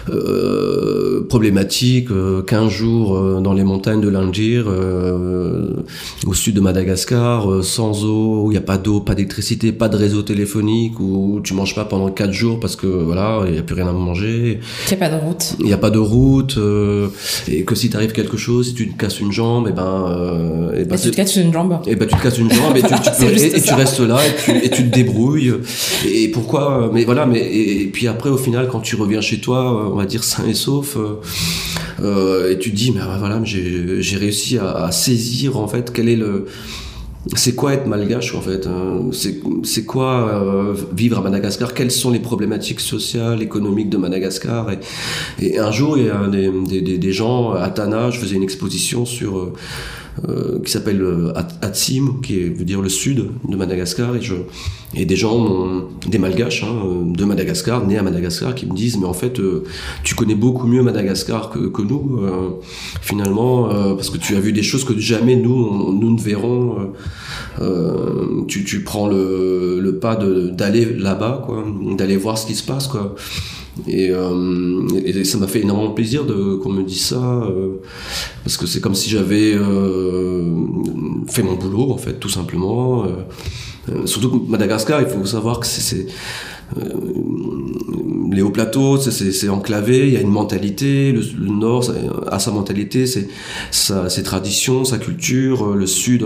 S2: euh, problématique, 15 euh, jours euh, dans les montagnes de l'Ingir, au sud de Madagascar, sans eau, où il n'y a pas d'eau, pas d'électricité, pas de réseau téléphonique, où tu manges pas pendant 4 jours parce que voilà, il n'y a plus rien à manger.
S1: Il n'y a pas de route.
S2: Il n'y a pas de route, et que si t'arrive quelque chose, si tu te casses une jambe, et ben,
S1: et ben, tu te casses une jambe.
S2: Et ben tu te casses une jambe et tu, tu et, tu restes là et tu, et tu te débrouilles. Et pourquoi Mais voilà, mais et, puis après au final quand tu reviens chez toi on va dire sain et sauf. Euh, euh, et tu te dis, mais voilà, j'ai réussi à, saisir en fait quel est le c'est quoi être malgache en fait hein? C'est quoi euh, vivre à Madagascar? Quelles sont les problématiques sociales, économiques de Madagascar? Et, un jour, il y a des, des, des, gens à Tana, je faisais une exposition sur qui s'appelle Atsim, qui veut dire le sud de Madagascar, et, je, et des gens, des malgaches hein, de Madagascar, nés à Madagascar, qui me disent, mais en fait, tu connais beaucoup mieux Madagascar que, nous, finalement, parce que tu as vu des choses que jamais nous, nous ne verrons. tu, tu prends le, le pas d'aller là-bas, d'aller voir ce qui se passe, quoi. Et, euh, et, ça m'a fait énormément plaisir de qu'on me dise ça euh, parce que c'est comme si j'avais euh, fait mon boulot en fait tout simplement surtout que Madagascar il faut savoir que c'est les hauts plateaux, c'est enclavé, il y a une mentalité, le, Nord a sa mentalité, c'est ses traditions, sa culture, le Sud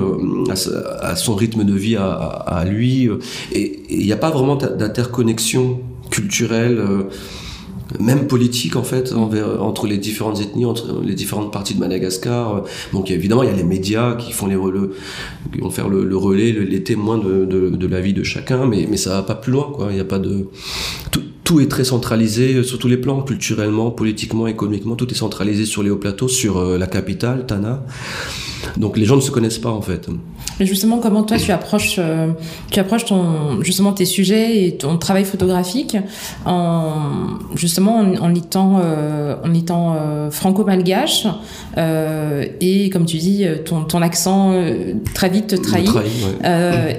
S2: a, son rythme de vie à, à lui, et il n'y a pas vraiment d'interconnexion culturelle même politique en fait entre les différentes ethnies, entre les différentes parties de Madagascar. Donc évidemment il y a les médias qui font les relais, qui vont faire le, relais, les témoins de, de, la vie de chacun, mais, mais ça va pas plus loin quoi. Il n'y a pas de tout, tout, est très centralisé sur tous les plans, culturellement, politiquement, économiquement, tout est centralisé sur les hauts plateaux, sur euh, la capitale, Tana. Donc les gens ne se connaissent pas en fait.
S1: Mais justement, comment toi tu approches, euh, tu approches ton, justement tes sujets et ton travail photographique en justement en, étant, euh, en étant euh, franco-malgache et comme tu dis, ton, ton accent très vite te trahit,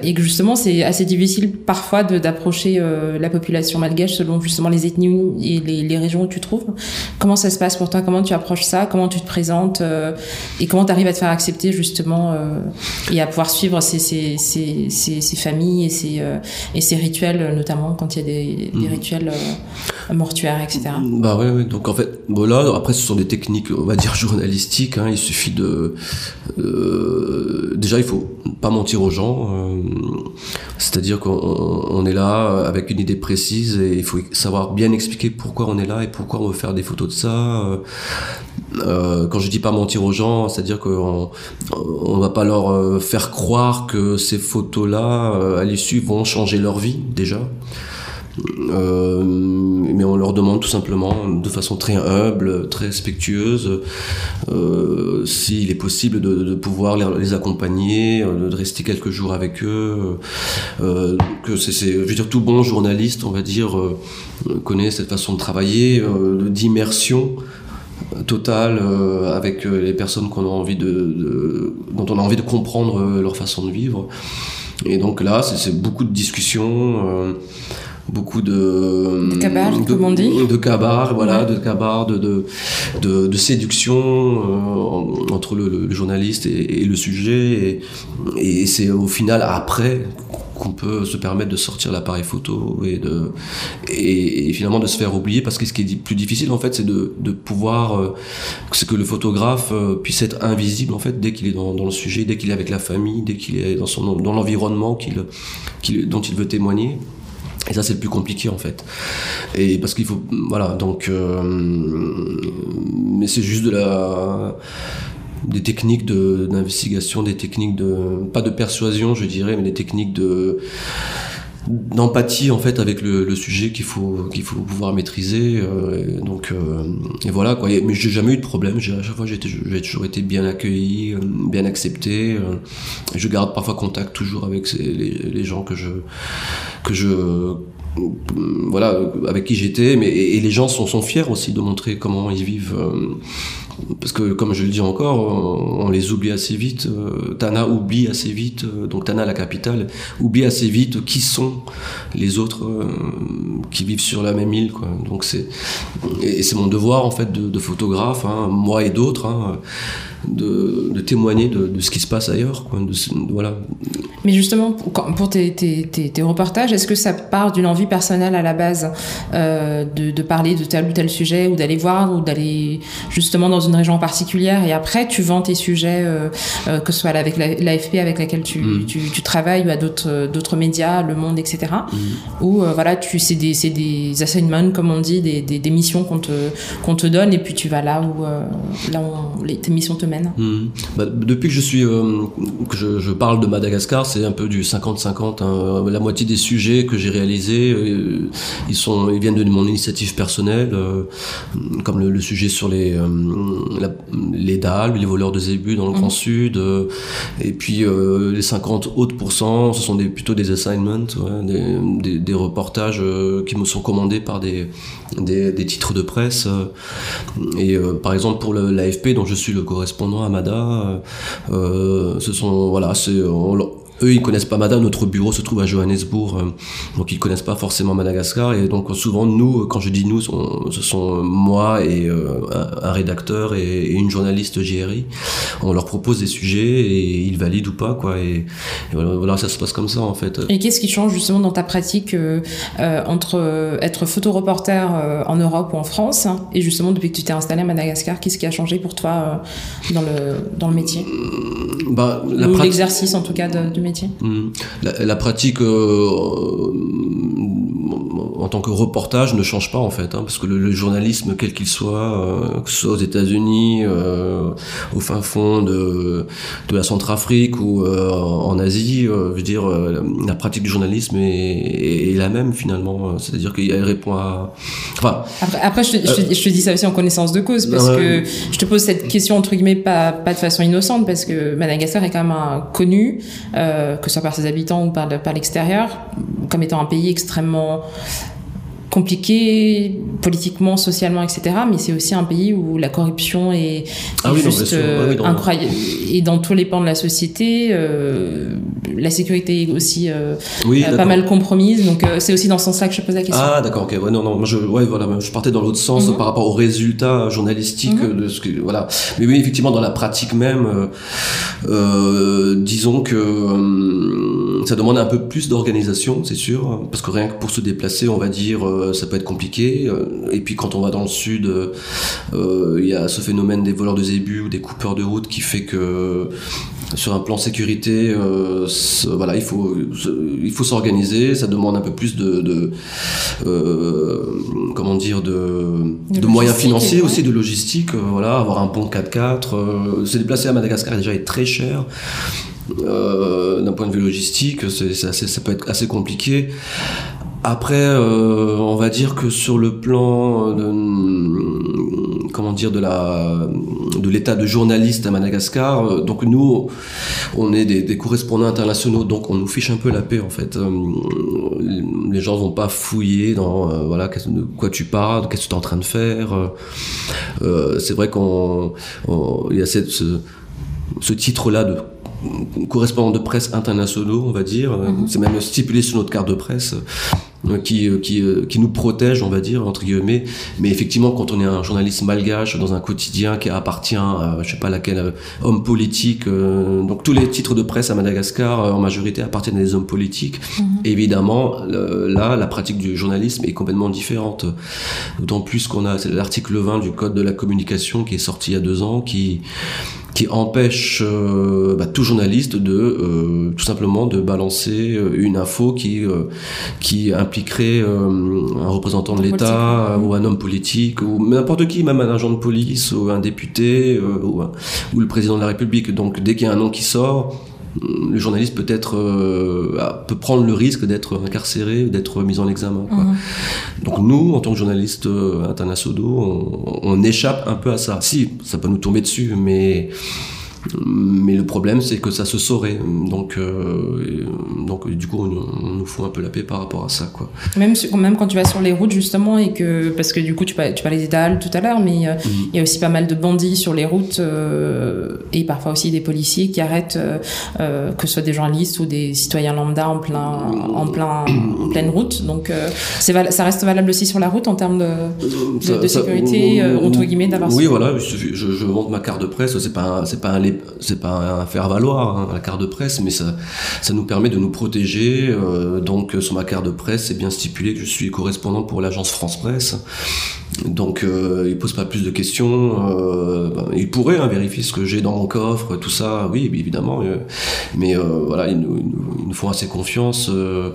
S1: et que justement c'est assez difficile parfois d'approcher la population malgache selon justement les ethnies et les, les, régions où tu trouves. Comment ça se passe pour toi? Comment tu approches ça? Comment tu te présentes et comment tu arrives à te faire accepter justement et à pouvoir suivre ces, ces, ces, ces familles et ces, euh, et ces rituels, notamment quand il y a des, des mhm. rituels euh, mortuaires, etc.
S2: Bah ouais, ouais, donc en fait, bon là, après ce sont des techniques, on va dire journalistiques. Hein, il suffit de, euh, déjà, il faut pas mentir aux gens. Euh, c'est-à-dire qu'on on est là avec une idée précise et il faut savoir bien expliquer pourquoi on est là et pourquoi on veut faire des photos de ça. Euh, quand je dis pas mentir aux gens, c'est-à-dire qu'on on va pas leur faire croire que ces photos-là, à l'issue, vont changer leur vie déjà. Euh, mais on leur demande tout simplement, de façon très humble, très respectueuse, euh, s'il est possible de, pouvoir les, accompagner, euh, de rester quelques jours avec eux. Euh, que c'est, je veux dire, tout bon journaliste, on va dire, euh, connaît cette façon de travailler, d'immersion totale avec les personnes qu'on a envie de, de, dont on a envie de comprendre leur façon de vivre. Et donc là, c'est beaucoup de discussions beaucoup de
S1: de cabar,
S2: de,
S1: comme on dit.
S2: de cabar, voilà, de cabar, de de, de, de séduction euh, entre le, le, journaliste et, et le sujet, et, et c'est au final après qu'on peut se permettre de sortir l'appareil photo et de et, finalement de se faire oublier parce que ce qui est plus difficile en fait c'est de, de pouvoir euh, que le photographe euh, puisse être invisible en fait dès qu'il est dans, le sujet dès qu'il est avec la famille dès qu'il est dans son dans l'environnement qu'il qu'il dont il veut témoigner et ça, c'est le plus compliqué en fait. Et parce qu'il faut, voilà, donc, euh, mais c'est juste de la, des techniques d'investigation, des techniques de, pas de persuasion, je dirais, mais des techniques de d'empathie en fait avec le, sujet qu'il faut qu'il faut pouvoir maîtriser euh, donc euh, et voilà quoi. Mais j'ai jamais eu de problème. À chaque fois j'ai toujours été bien accueilli euh, bien accepté je garde parfois contact toujours avec les, gens que je que je voilà avec qui j'étais mais et, et, les gens sont, sont fiers aussi de montrer comment ils vivent parce que comme je le dis encore, on, les oublie assez vite. Euh, Tana oublie assez vite, euh, donc Tana la capitale oublie assez vite qui sont les autres euh, qui vivent sur la même île. Donc c'est et c'est mon devoir en fait de, de photographe, hein, moi et d'autres. Hein, de, de témoigner de, de, ce qui se passe ailleurs. Quoi, de, voilà.
S1: Mais justement, pour, tes, tes, tes, tes reportages, est-ce que ça part d'une envie personnelle à la base euh, de, parler de tel ou tel sujet, ou d'aller voir, ou d'aller justement dans une région particulière, et après tu vends tes sujets, euh, euh, que ce soit avec l'AFP avec laquelle tu, mmh. tu, tu, travailles, ou à d'autres médias, Le Monde, etc. Mmh. Ou voilà, tu c'est des, des assignments, comme on dit, des, des, des missions qu'on te, qu'on te donne, et puis tu vas là où, là où les, tes missions te
S2: hmm. bah, Depuis que je suis que je, je, parle de Madagascar, c'est un peu du 50-50. Hein. La moitié des sujets que j'ai réalisés, ils sont, ils viennent de mon initiative personnelle, comme le, sujet sur les la, les dalles, les voleurs de zébus dans le Grand mhm. Sud, et puis les 50 autres pourcents, ce sont des, plutôt des assignments, des, des, des, reportages qui me sont commandés par des, des, titres de presse. et par exemple pour l'AFP dont je suis le correspondant à Mada, euh, ce sont voilà, c'est eux, ils connaissent pas Mada. Notre bureau se trouve à Johannesburg, euh, donc ils connaissent pas forcément Madagascar. Et donc souvent, nous, quand je dis nous, ce sont moi et euh, un, rédacteur et, une journaliste JRI. On leur propose des sujets et ils valident ou pas, quoi. Et, voilà, ça se passe comme ça en fait.
S1: Et qu'est-ce qui change justement dans ta pratique euh, entre être photoreporter en Europe ou en France hein, et justement depuis que tu t'es installé à Madagascar, qu'est-ce qui a changé pour toi dans le dans le métier? Bah, l'exercice en tout cas du métier
S2: Hmm. La, pratique euh, en tant que reportage ne change pas en fait, hein, parce que le, journalisme, quel qu'il soit, euh, que ce soit aux États-Unis, euh, au fin fond de, de la Centrafrique ou en Asie, je veux dire, la pratique du journalisme est, est, la même finalement. C'est-à-dire qu'il répond à.
S1: Enfin. Après, après je, te, je, te, dis ça aussi en connaissance de cause, parce que je te pose cette question entre guillemets pas, pas de façon innocente, parce que Madagascar est quand même un connu. Euh, euh, que ce soit par ses habitants ou par, par l'extérieur, comme étant un pays extrêmement 个 compliqué politiquement, socialement, etc. Mais c'est aussi un pays où la corruption est, ah juste euh, incroyable. Et dans tous les pans de la société, euh, la sécurité est aussi euh, pas mal compromise. Donc c'est aussi dans ce sens-là que je pose la question.
S2: Ah d'accord, ok. Ouais, non, non, je, ouais, voilà, je partais dans l'autre sens mhm. par rapport aux résultats journalistiques mhm. de ce que, voilà. Mais oui, effectivement, dans la pratique même, disons que ça demande un peu plus d'organisation, c'est sûr, parce que rien que pour se déplacer, on va dire euh, ça peut être compliqué. Euh, et puis quand on va dans le sud, euh, il y a ce phénomène des voleurs de zébus ou des coupeurs de route qui fait que sur un plan sécurité, voilà, il faut il faut s'organiser. Ça demande un peu plus de, comment dire de, de, moyens financiers aussi, de logistique. voilà, avoir un bon 4x4. se déplacer à Madagascar déjà est très cher. d'un point de vue logistique, c'est, ça peut être assez compliqué. Après, euh, on va dire que sur le plan de, comment dire de la de l'état de journaliste à Madagascar, euh, donc nous, on est des, correspondants internationaux, donc on nous fiche un peu la paix en fait. Euh, les gens vont pas fouiller dans voilà de quoi tu parles, qu'est-ce que tu es en train de faire. c'est vrai qu'on il y a cette, ce, ce titre-là de correspondant de presse internationaux, on va dire. Mm-hmm. C'est même stipulé sur notre carte de presse. Euh, qui, euh, qui, euh, qui nous protège, on va dire, entre guillemets. Mais effectivement, quand on est un journaliste malgache dans un quotidien qui appartient à, je sais pas laquelle, homme politique, donc tous les titres de presse à Madagascar, en majorité, appartiennent à des hommes politiques. Mhm. Évidemment, là, la pratique du journalisme est complètement différente. D'autant plus qu'on a l'article 20 du Code de la communication qui est sorti il y a deux ans, qui qui empêche euh, bah, tout journaliste de euh, tout simplement de balancer une info qui qui impliquerait un représentant de l'État ou un homme politique ou n'importe qui, même un agent de police ou un député ou, ou le président de la République. Donc dès qu'il y a un nom qui sort, le journaliste peut être euh, peut prendre le risque d'être incarcéré, d'être mis en examen. Mhm. Donc nous, en tant que journalistes euh, internationaux, on, on, échappe un peu à ça. Si, ça peut nous tomber dessus, mais mais le problème, c'est que ça se saurait. Donc, euh, donc du coup, on, nous fout un peu la paix par rapport à ça. Quoi.
S1: Même, même quand tu vas sur les routes, justement, et que, parce que du coup, tu, parlais, tu parlais des dalles tout à l'heure, mais euh, mhm. il y a aussi pas mal de bandits sur les routes euh, et parfois aussi des policiers qui arrêtent, que ce soit des journalistes ou des citoyens lambda en, plein, en, plein, en pleine route. Donc, ça reste valable aussi sur la route en termes de, de, sécurité, entre guillemets, d'avoir
S2: Oui, voilà, je, je, montre ma carte de presse, c'est pas, c'est pas un c'est pas un faire valoir hein, la carte de presse, mais ça, ça nous permet de nous protéger, euh, donc sur ma carte de presse, c'est bien stipulé que je suis correspondant pour l'agence France Presse. Donc euh, il pose pas plus de questions. Euh, ben, il pourrait hein, vérifier ce que j'ai dans mon coffre, tout ça, oui, évidemment. Euh, mais euh, voilà, ils nous, ils nous, font assez confiance. Euh,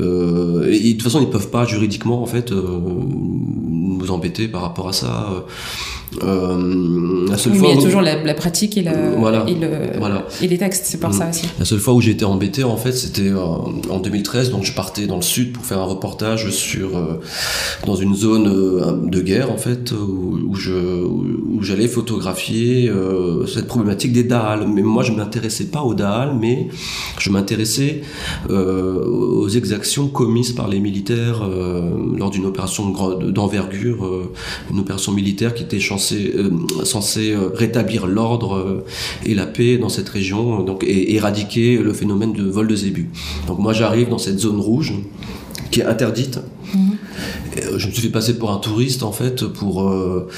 S2: euh, et de toute façon, ils peuvent pas juridiquement en fait nous embêter par rapport à ça.
S1: Euh, la seule oui, fois mais il y a toujours la, la, pratique et, la,
S2: voilà,
S1: et, le,
S2: voilà.
S1: et les textes, c'est pour mmh. ça aussi.
S2: La seule fois où j'ai été embêté, en fait, c'était en 2013. Donc, je partais dans le sud pour faire un reportage sur euh, dans une zone euh, de guerre, en fait, où, où je où j'allais photographier euh, cette problématique des Dahal. Mais moi, je m'intéressais pas aux Dahal, mais je m'intéressais euh, aux exactions commises par les militaires lors d'une opération d'envergure, une opération militaire qui était censé, euh, censé euh, rétablir l'ordre euh, et la paix dans cette région donc, et éradiquer le phénomène de vol de zébus. Donc moi j'arrive dans cette zone rouge qui est interdite. Mmh. Je me suis fait passer pour un touriste en fait pour euh,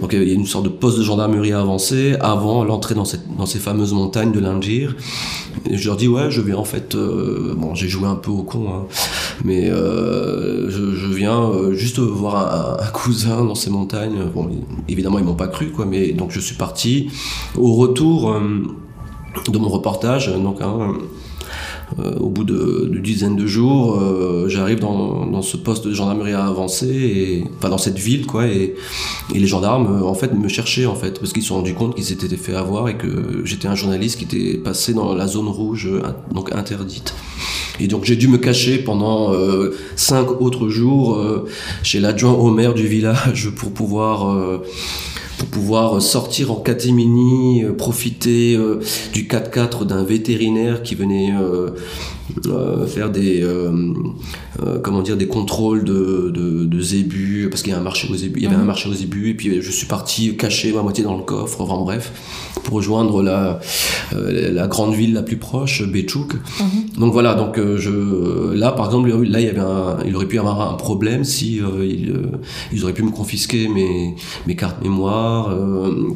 S2: donc il y a une sorte de poste de gendarmerie avancé avant l'entrée dans ces fameuses montagnes de l'Ingir. Et je leur dis ouais je viens en fait euh, bon j'ai joué un peu au con hein, mais euh, je, viens juste voir un, cousin dans ces montagnes. Bon évidemment ils m'ont pas cru quoi mais donc je suis parti au retour de mon reportage donc hein, euh, au bout de, de dizaines de jours, euh, j'arrive dans, ce poste de gendarmerie avancé, et, enfin dans cette ville, quoi, et, les gendarmes, en fait, me cherchaient, en fait, parce qu'ils se sont rendus compte qu'ils s'étaient fait avoir et que j'étais un journaliste qui était passé dans la zone rouge, donc interdite. Et donc j'ai dû me cacher pendant euh, cinq autres jours euh, chez l'adjoint au maire du village pour pouvoir euh, pour pouvoir sortir en catimini, euh, profiter euh, du 4x4 d'un vétérinaire qui venait euh, faire des euh, euh, comment dire des contrôles de, de, de zébus parce qu'il y a un marché aux zébus il y avait un mhm. marché aux zébus et puis je suis parti cacher ma moitié dans le coffre enfin bref pour rejoindre la la grande ville la plus proche Béchouk mmh. donc voilà donc je là par exemple là il y avait un, il aurait pu y avoir un problème si il, ils auraient pu me confisquer mes mes cartes mémoire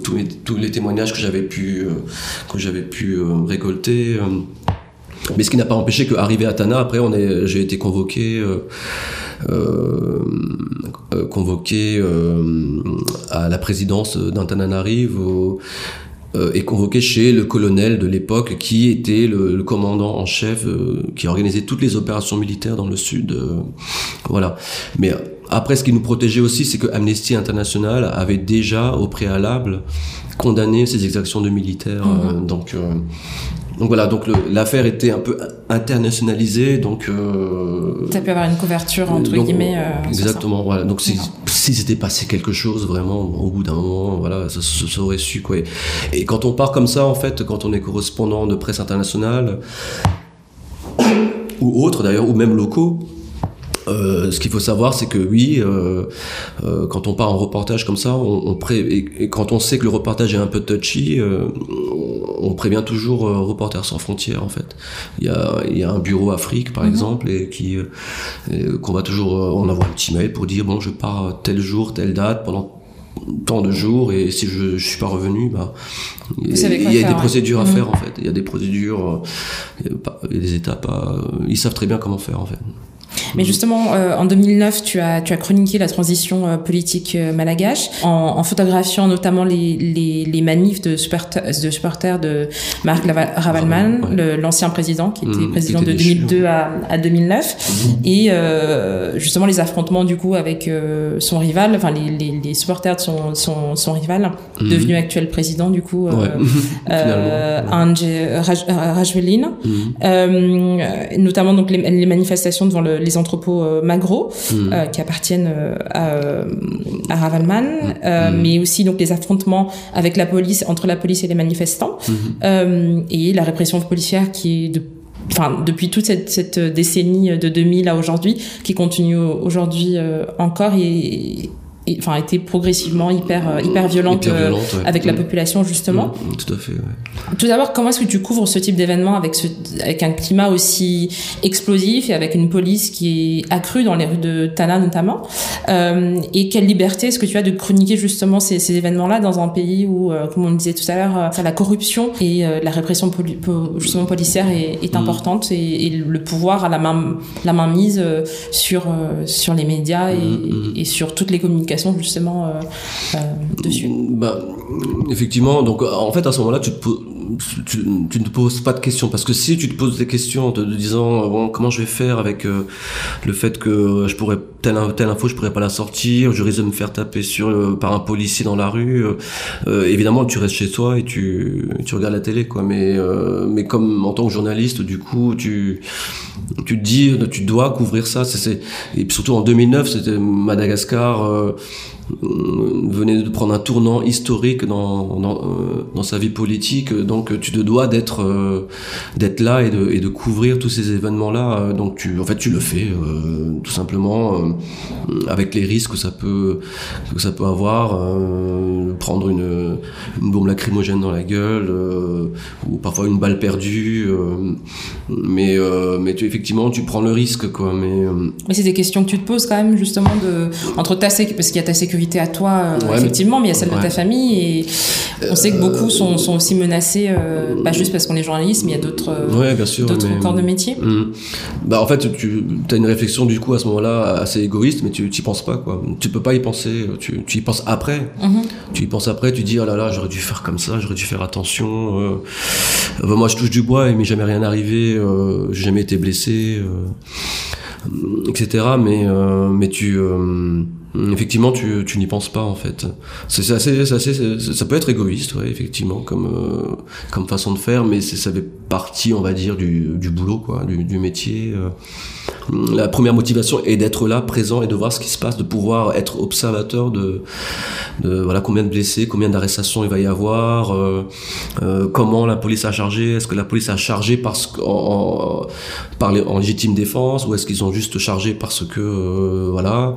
S2: tous, mes, tous les témoignages que j'avais pu que j'avais pu récolter mais ce qui n'a pas empêché qu'arrivé à Tana, après, on est, j'ai été convoqué, euh, euh, convoqué euh, à la présidence d'Antananarive au, et convoqué chez le colonel de l'époque qui était le, le, commandant en chef qui organisait toutes les opérations militaires dans le sud. Voilà. Mais après, ce qui nous protégeait aussi, c'est que Amnesty International avait déjà, au préalable, condamné ces exactions de militaires. Mmh. donc donc voilà, donc l'affaire était un peu internationalisée, donc. Euh,
S1: ça peut avoir une couverture entre donc, guillemets. Euh,
S2: exactement, voilà. Donc si, si c'était passé quelque chose vraiment au bout d'un moment, voilà, ça, ça, ça, aurait su quoi. Et quand on part comme ça, en fait, quand on est correspondant de presse internationale ou autre d'ailleurs, ou même locaux, euh, ce qu'il faut savoir, c'est que oui, euh, euh, quand on part en reportage comme ça, on, on pré et, et, quand on sait que le reportage est un peu touchy, on prévient toujours Reporters sans frontières en fait. Il y a, il y a un bureau Afrique par mm -hmm. exemple et qui qu'on va toujours, on envoie un petit mail pour dire bon, je pars tel jour, telle date pendant tant de jours et si je, je suis pas revenu bah il y a, il y a des procédures à mmh. faire en fait il y a des procédures il y a des étapes à, ils savent très bien comment faire en fait
S1: mais justement, euh, en 2009, tu as, tu as chroniqué la transition euh, politique euh, malagache en, en, photographiant notamment les, les, les manifs de, supporters de, supporters de Marc Ravalman, ouais. l'ancien président qui était mmh, président qui était de 2002 à, à 2009, mmh. et euh, justement les affrontements du coup avec euh, son rival, enfin les, les, les, supporters de son, son, son rival, mmh. devenu actuel président du coup, ouais. euh, Ange Raj, Rajvelin, notamment donc les, les manifestations devant le, les entrepôts euh, Magro mmh. euh, qui appartiennent euh, à, à Ravalman, mmh. mais aussi donc les affrontements avec la police entre la police et les manifestants et la répression policière qui est de enfin depuis toute cette, cette, décennie de 2000 à aujourd'hui qui continue aujourd'hui euh, encore et enfin été progressivement hyper euh, hyper violente,
S2: Hyper
S1: euh,
S2: violente, ouais.
S1: avec la
S2: Mm.
S1: population justement.
S2: Mm, tout à fait. ouais.
S1: Tout d'abord, comment est-ce que tu couvres ce type d'événement avec ce, avec un climat aussi explosif et avec une police qui est accrue dans les rues de Tana notamment? Euh, Et quelle liberté est-ce que tu as de chroniquer justement ces, ces événements-là dans un pays où, euh, comme on le disait tout à l'heure, la corruption et euh, la répression poli- justement policière est, est
S2: Mm.
S1: importante et, et le pouvoir a la main la main mise sur sur les médias et,
S2: Mm, mm.
S1: et sur toutes les communications justement euh, euh, dessus.
S2: Bah, effectivement, donc en fait à ce moment-là, tu, te poses- tu, tu ne poses pas de questions parce que si tu te poses des questions en te disant bon comment je vais faire avec euh, le fait que je pourrais telle, telle info je pourrais pas la sortir, je risque de me faire taper sur euh, par un policier dans la rue, euh, euh, évidemment tu restes chez toi et tu tu regardes la télé quoi. Mais euh, mais comme en tant que journaliste, du coup tu tu te dis tu dois couvrir ça. C'est, c'est- et puis surtout en 2009, c'était Madagascar. Venait de prendre un tournant historique dans, euh, dans sa vie politique, donc tu te dois d'être euh, là et de, couvrir tous ces événements-là. Euh, Donc tu, en fait, tu le fais tout simplement avec les risques que ça peut que ça peut avoir, prendre une, bombe lacrymogène dans la gueule ou parfois une balle perdue. mais mais tu effectivement tu prends le risque quoi. Mais
S1: c'est des questions que tu te poses quand même justement de entre ta sécurité parce qu'il y a ta à toi euh,
S2: Ouais,
S1: effectivement, mais il y a celle de ta famille et on sait que beaucoup sont, sont aussi menacés, euh, pas juste parce qu'on est journaliste, mais il y a d'autres euh,
S2: ouais, bien sûr.
S1: d'autres
S2: mais-
S1: corps de métier.
S2: Mm. Bah en fait tu as une réflexion du coup à ce moment-là assez égoïste mais tu t'y penses pas quoi. Tu peux pas y penser, tu, tu y penses après.
S1: Mhm.
S2: Tu y penses après, tu dis oh là là j'aurais dû faire comme ça, j'aurais dû faire attention. euh. Euh, moi je touche du bois et mais jamais rien arrivé, euh, j'ai jamais été blessé, euh, etc. Mais euh, mais tu euh, effectivement tu, tu n'y penses pas en fait. C'est assez, assez ça peut être égoïste ouais, effectivement comme euh, comme façon de faire, mais ça fait partie on va dire du, du boulot quoi, du, du métier. euh. La première motivation est d'être là, présent et de voir ce qui se passe, de pouvoir être observateur de, voilà combien de blessés, combien d'arrestations il va y avoir, euh, euh, comment la police a chargé, est-ce que la police a chargé parce que, en, par en légitime défense ou est-ce qu'ils ont juste chargé parce que euh, voilà,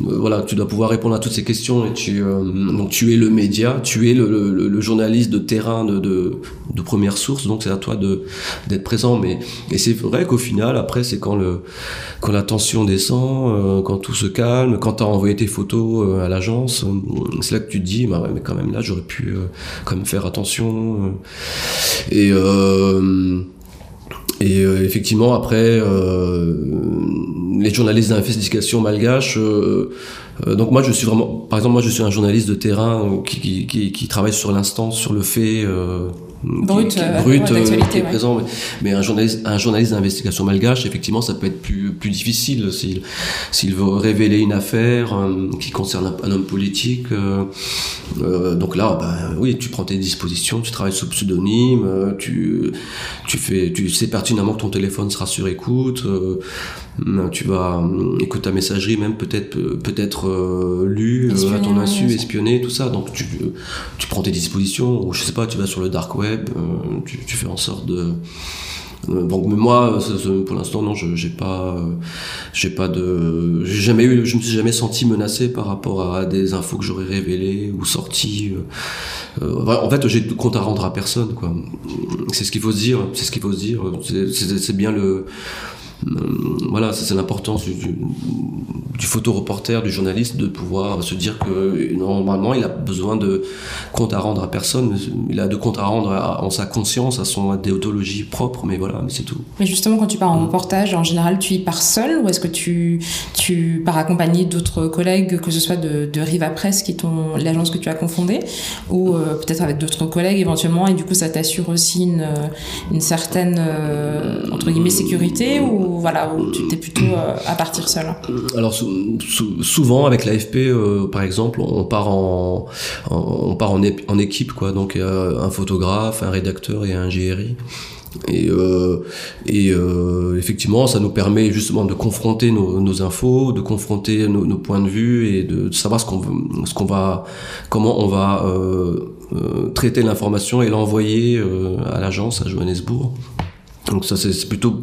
S2: Euh, voilà, tu dois pouvoir répondre à toutes ces questions et tu euh, donc tu es le média, tu es le, le- le journaliste de terrain de, de, de première source, donc c'est à toi de d'être présent. Mais et c'est vrai qu'au final après c'est quand le quand la tension descend, euh, quand tout se calme, quand tu as envoyé tes photos euh, à l'agence, euh, c'est là que tu te dis, bah mais quand même là, j'aurais pu euh, quand même faire attention. euh. et euh, euh, effectivement, après, euh, les journalistes d'investigation malgaches. euh, euh, donc moi, je suis vraiment, par exemple, moi, je suis un journaliste de terrain euh, qui, qui, travaille sur l'instant, sur le fait euh,
S1: Brut,
S2: qui, qui-
S1: euh,
S2: brut, euh,
S1: d'actualité,
S2: qui est
S1: ouais.
S2: présent. Mais, mais un journaliste, un journaliste d'investigation malgache, effectivement, ça peut être plus plus difficile s'il s'il veut révéler une affaire euh, qui concerne un, un homme politique. donc là, bah, oui, tu prends tes dispositions, tu travailles sous pseudonyme, tu tu fais, tu sais pertinemment que ton téléphone sera sur écoute. Euh, tu vas euh, écouter ta messagerie même peut-être peut-être euh, lu euh, à
S1: Espionner,
S2: ton insu,
S1: ouais.
S2: espionné, tout ça. Donc tu tu prends tes dispositions ou je sais pas, tu vas sur le dark web, tu, tu fais en sorte de donc mais moi, pour l'instant, non, je j'ai pas, j'ai pas de, j'ai jamais eu, je me suis jamais senti menacé par rapport à des infos que j'aurais révélées ou sorties. en fait, j'ai de compte à rendre à personne, quoi. C'est ce qu'il faut se dire, c'est ce qu'il faut se dire. C'est- bien le, voilà, c'est l'importance du, photoreporter, du journaliste, de pouvoir se dire que normalement, il a besoin de compte à rendre à personne. Il a de compte à rendre à- en sa conscience, à son déontologie propre, mais voilà, mais c'est tout.
S1: Mais justement, quand tu pars en
S2: Mm.
S1: reportage, en général, tu y pars seul ou est-ce que tu, tu pars accompagné d'autres collègues, que ce soit de, de Riva Presse, qui est l'agence que tu as confondée, ou euh, peut-être avec d'autres collègues éventuellement, et du coup, ça t'assure aussi une, euh, une certaine, euh, entre guillemets, sécurité, ou ou tu t'es plutôt euh, à partir seul
S2: Alors sou- sou- souvent avec l'AFP euh, par exemple, on part en, on part en, équipe quoi. Donc un photographe, un rédacteur et un GRI. Et, euh, effectivement, ça nous permet justement de confronter nos, infos, de confronter nos, points de vue et de, savoir ce qu'on ce qu'on va, comment on va traiter l'information et l'envoyer à l'agence à Johannesburg. Donc ça c'est plutôt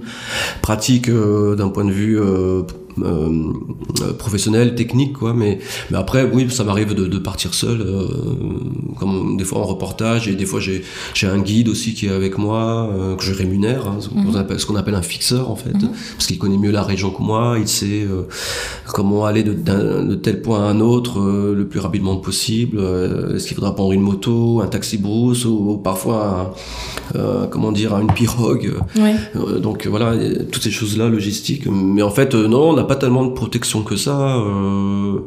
S2: pratique euh, d'un point de vue euh, professionnelle, technique, quoi. Mais, mais après, oui, ça m'arrive de, de, partir seul, comme des fois en reportage, et des fois j'ai j'ai un guide aussi qui est avec moi, que je rémunère, hein, mhm. ce qu'on appelle un fixeur en fait, mhm. parce qu'il connaît mieux la région que moi, il sait comment aller de, de, tel point à un autre le plus rapidement possible. Est-ce qu'il faudra prendre une moto, un taxi brousse ou, parfois, comment dire, une pirogue. Euh, donc voilà, toutes ces choses-là, logistiques. Mais en fait, euh, non, on n'a pas tellement de protection que ça. Euh,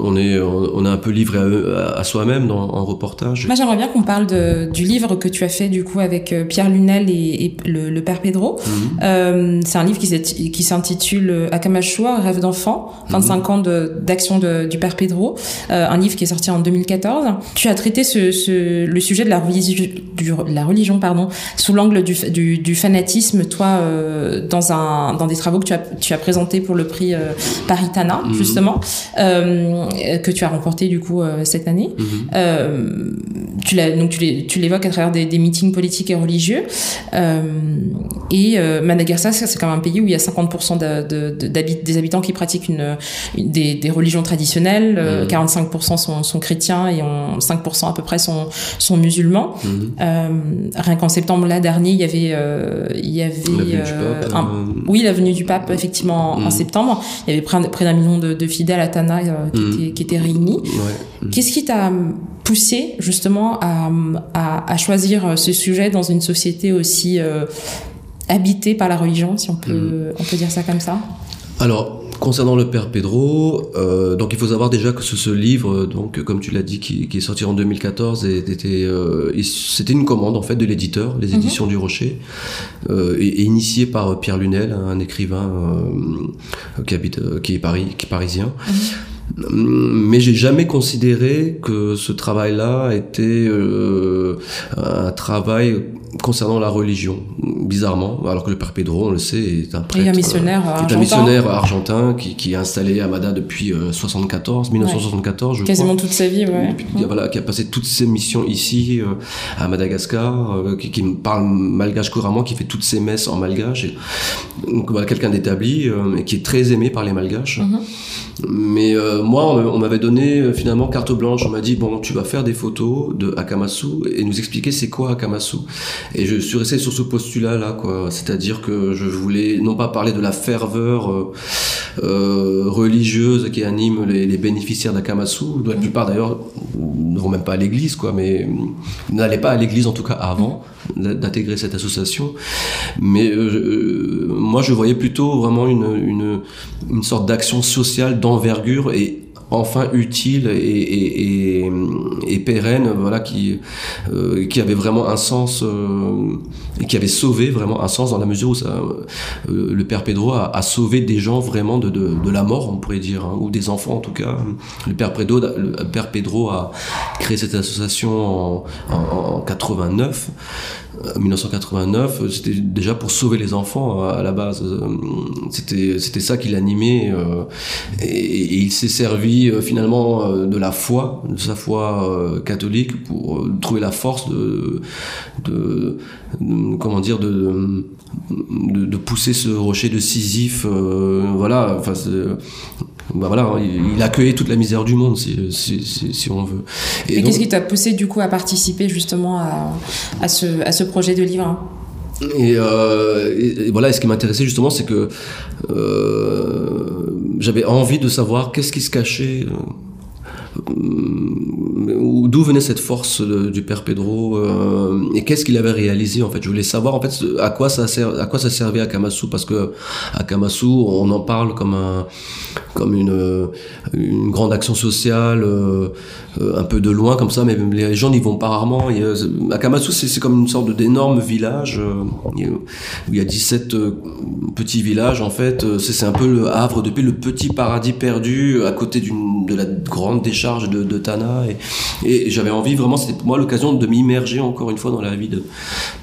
S2: on est, on est un peu livré à, soi-même en reportage.
S1: Moi, j'aimerais bien qu'on parle de, du livre que tu as fait du coup avec Pierre Lunel et, le, père Pedro. Mhm. c'est un livre qui s'intitule Akamashua, rêve d'enfant, 25 mhm. ans d'action du père Pedro. un livre qui est sorti en 2014. Tu as traité ce, le sujet de la religion, la religion pardon, sous l'angle du, du, du, fanatisme, toi, euh, dans, un, dans des travaux que tu as, tu as présentés pour le prix euh, Paritana, mhm. justement, euh, que tu as remporté du coup euh, cette année. Mhm. tu donc tu l'évoques à travers des, des, meetings politiques et religieux. et Madagascar, c'est quand même un pays où il y a 50% de, de, des habitants qui pratiquent une, des, des, religions traditionnelles, 45% mhm. sont, sont, chrétiens et on, 5% à peu près sont, sont musulmans. rien qu'en septembre là dernier, il y avait, il y avait, euh, un, euh. oui, l'avenue du pape effectivement en, mm. septembre. Il y avait près, près d'un million de, de, fidèles à Tana qui, mm. étaient, qui, étaient, réunis. Ouais. Qu'est-ce qui t'a poussé justement à, à, à, choisir ce sujet dans une société aussi habitée par la religion, si on peut, mm. on peut dire ça comme ça?
S2: Alors, Concernant le père Pedro, euh, donc il faut savoir déjà que ce, livre, donc comme tu l'as dit, qui, est sorti en 2014, était, euh, c'était une commande en fait de l'éditeur, les mhm. éditions du Rocher, euh, et, initié par Pierre Lunel, un écrivain qui habite, qui est Paris, qui est parisien. Mhm. Mais j'ai jamais considéré que ce travail-là était un travail concernant la religion, bizarrement, alors que le père Pedro, on le sait, est un prêtre,
S1: un missionnaire,
S2: euh, un missionnaire argentin qui, qui, est installé à Mada depuis 74, 1974, je
S1: Quasiment toute sa vie, ouais.
S2: voilà, qui a passé toutes ses missions ici, euh, à Madagascar, euh, qui, qui, parle malgache couramment, qui fait toutes ses messes en malgache. Et, donc voilà, quelqu'un d'établi, et qui est très aimé par les malgaches. Mhm. Mais moi, on m'avait donné finalement carte blanche. On m'a dit bon, tu vas faire des photos de Akamasu et nous expliquer c'est quoi Akamasu. Et je suis resté sur ce postulat-là, quoi. C'est-à-dire que je voulais non pas parler de la ferveur euh, euh religieuse qui anime les, les bénéficiaires d'Akamasu. La plupart d'ailleurs ne vont même pas à l'église, quoi, mais n'allaient pas à l'église en tout cas avant d'intégrer cette association. Mais euh, moi, je voyais plutôt vraiment une, une, une sorte d'action sociale d'envergure et enfin utile et, pérenne, voilà, qui, euh, qui avait vraiment un sens euh, qui avait sauvé vraiment un sens dans la mesure où ça, euh, le père Pedro a, sauvé des gens vraiment de, la mort, on pourrait dire, hein, ou des enfants en tout cas. Le père Pedro, a créé cette association en, en 89. 1989, euh, c'était déjà pour sauver les enfants à la base. C'était c'était ça qui l'animait et, il s'est servi finalement de la foi, de sa foi catholique pour trouver la force de, comment dire de, de, de, pousser ce rocher de Sisyphe. voilà, enfin bah voilà, il, a accueillait toute la misère du monde, si, si, si, on veut.
S1: Et, qu'est-ce qui t'a poussé du coup à participer justement à, à, ce, à ce projet de livre
S2: et, euh, et, voilà, et ce qui m'intéressait justement, c'est que euh, j'avais envie de savoir qu'est-ce qui se cachait. Euh, d'où venait cette force du père Pedro euh, et qu'est-ce qu'il avait réalisé en fait? Je voulais savoir en fait à quoi ça sert, à quoi ça servait à Kamasu parce que à Kamasu on en parle comme un comme une une grande action sociale euh, un peu de loin comme ça mais les gens n'y vont pas rarement et, à Kamasu c'est comme une sorte d'énorme village où il y a 17 petits villages en fait c'est un peu le havre depuis le petit paradis perdu à côté d'une de la grande décharge de, Tana et, j'avais envie vraiment, c'était pour moi l'occasion de m'immerger encore une fois dans la vie,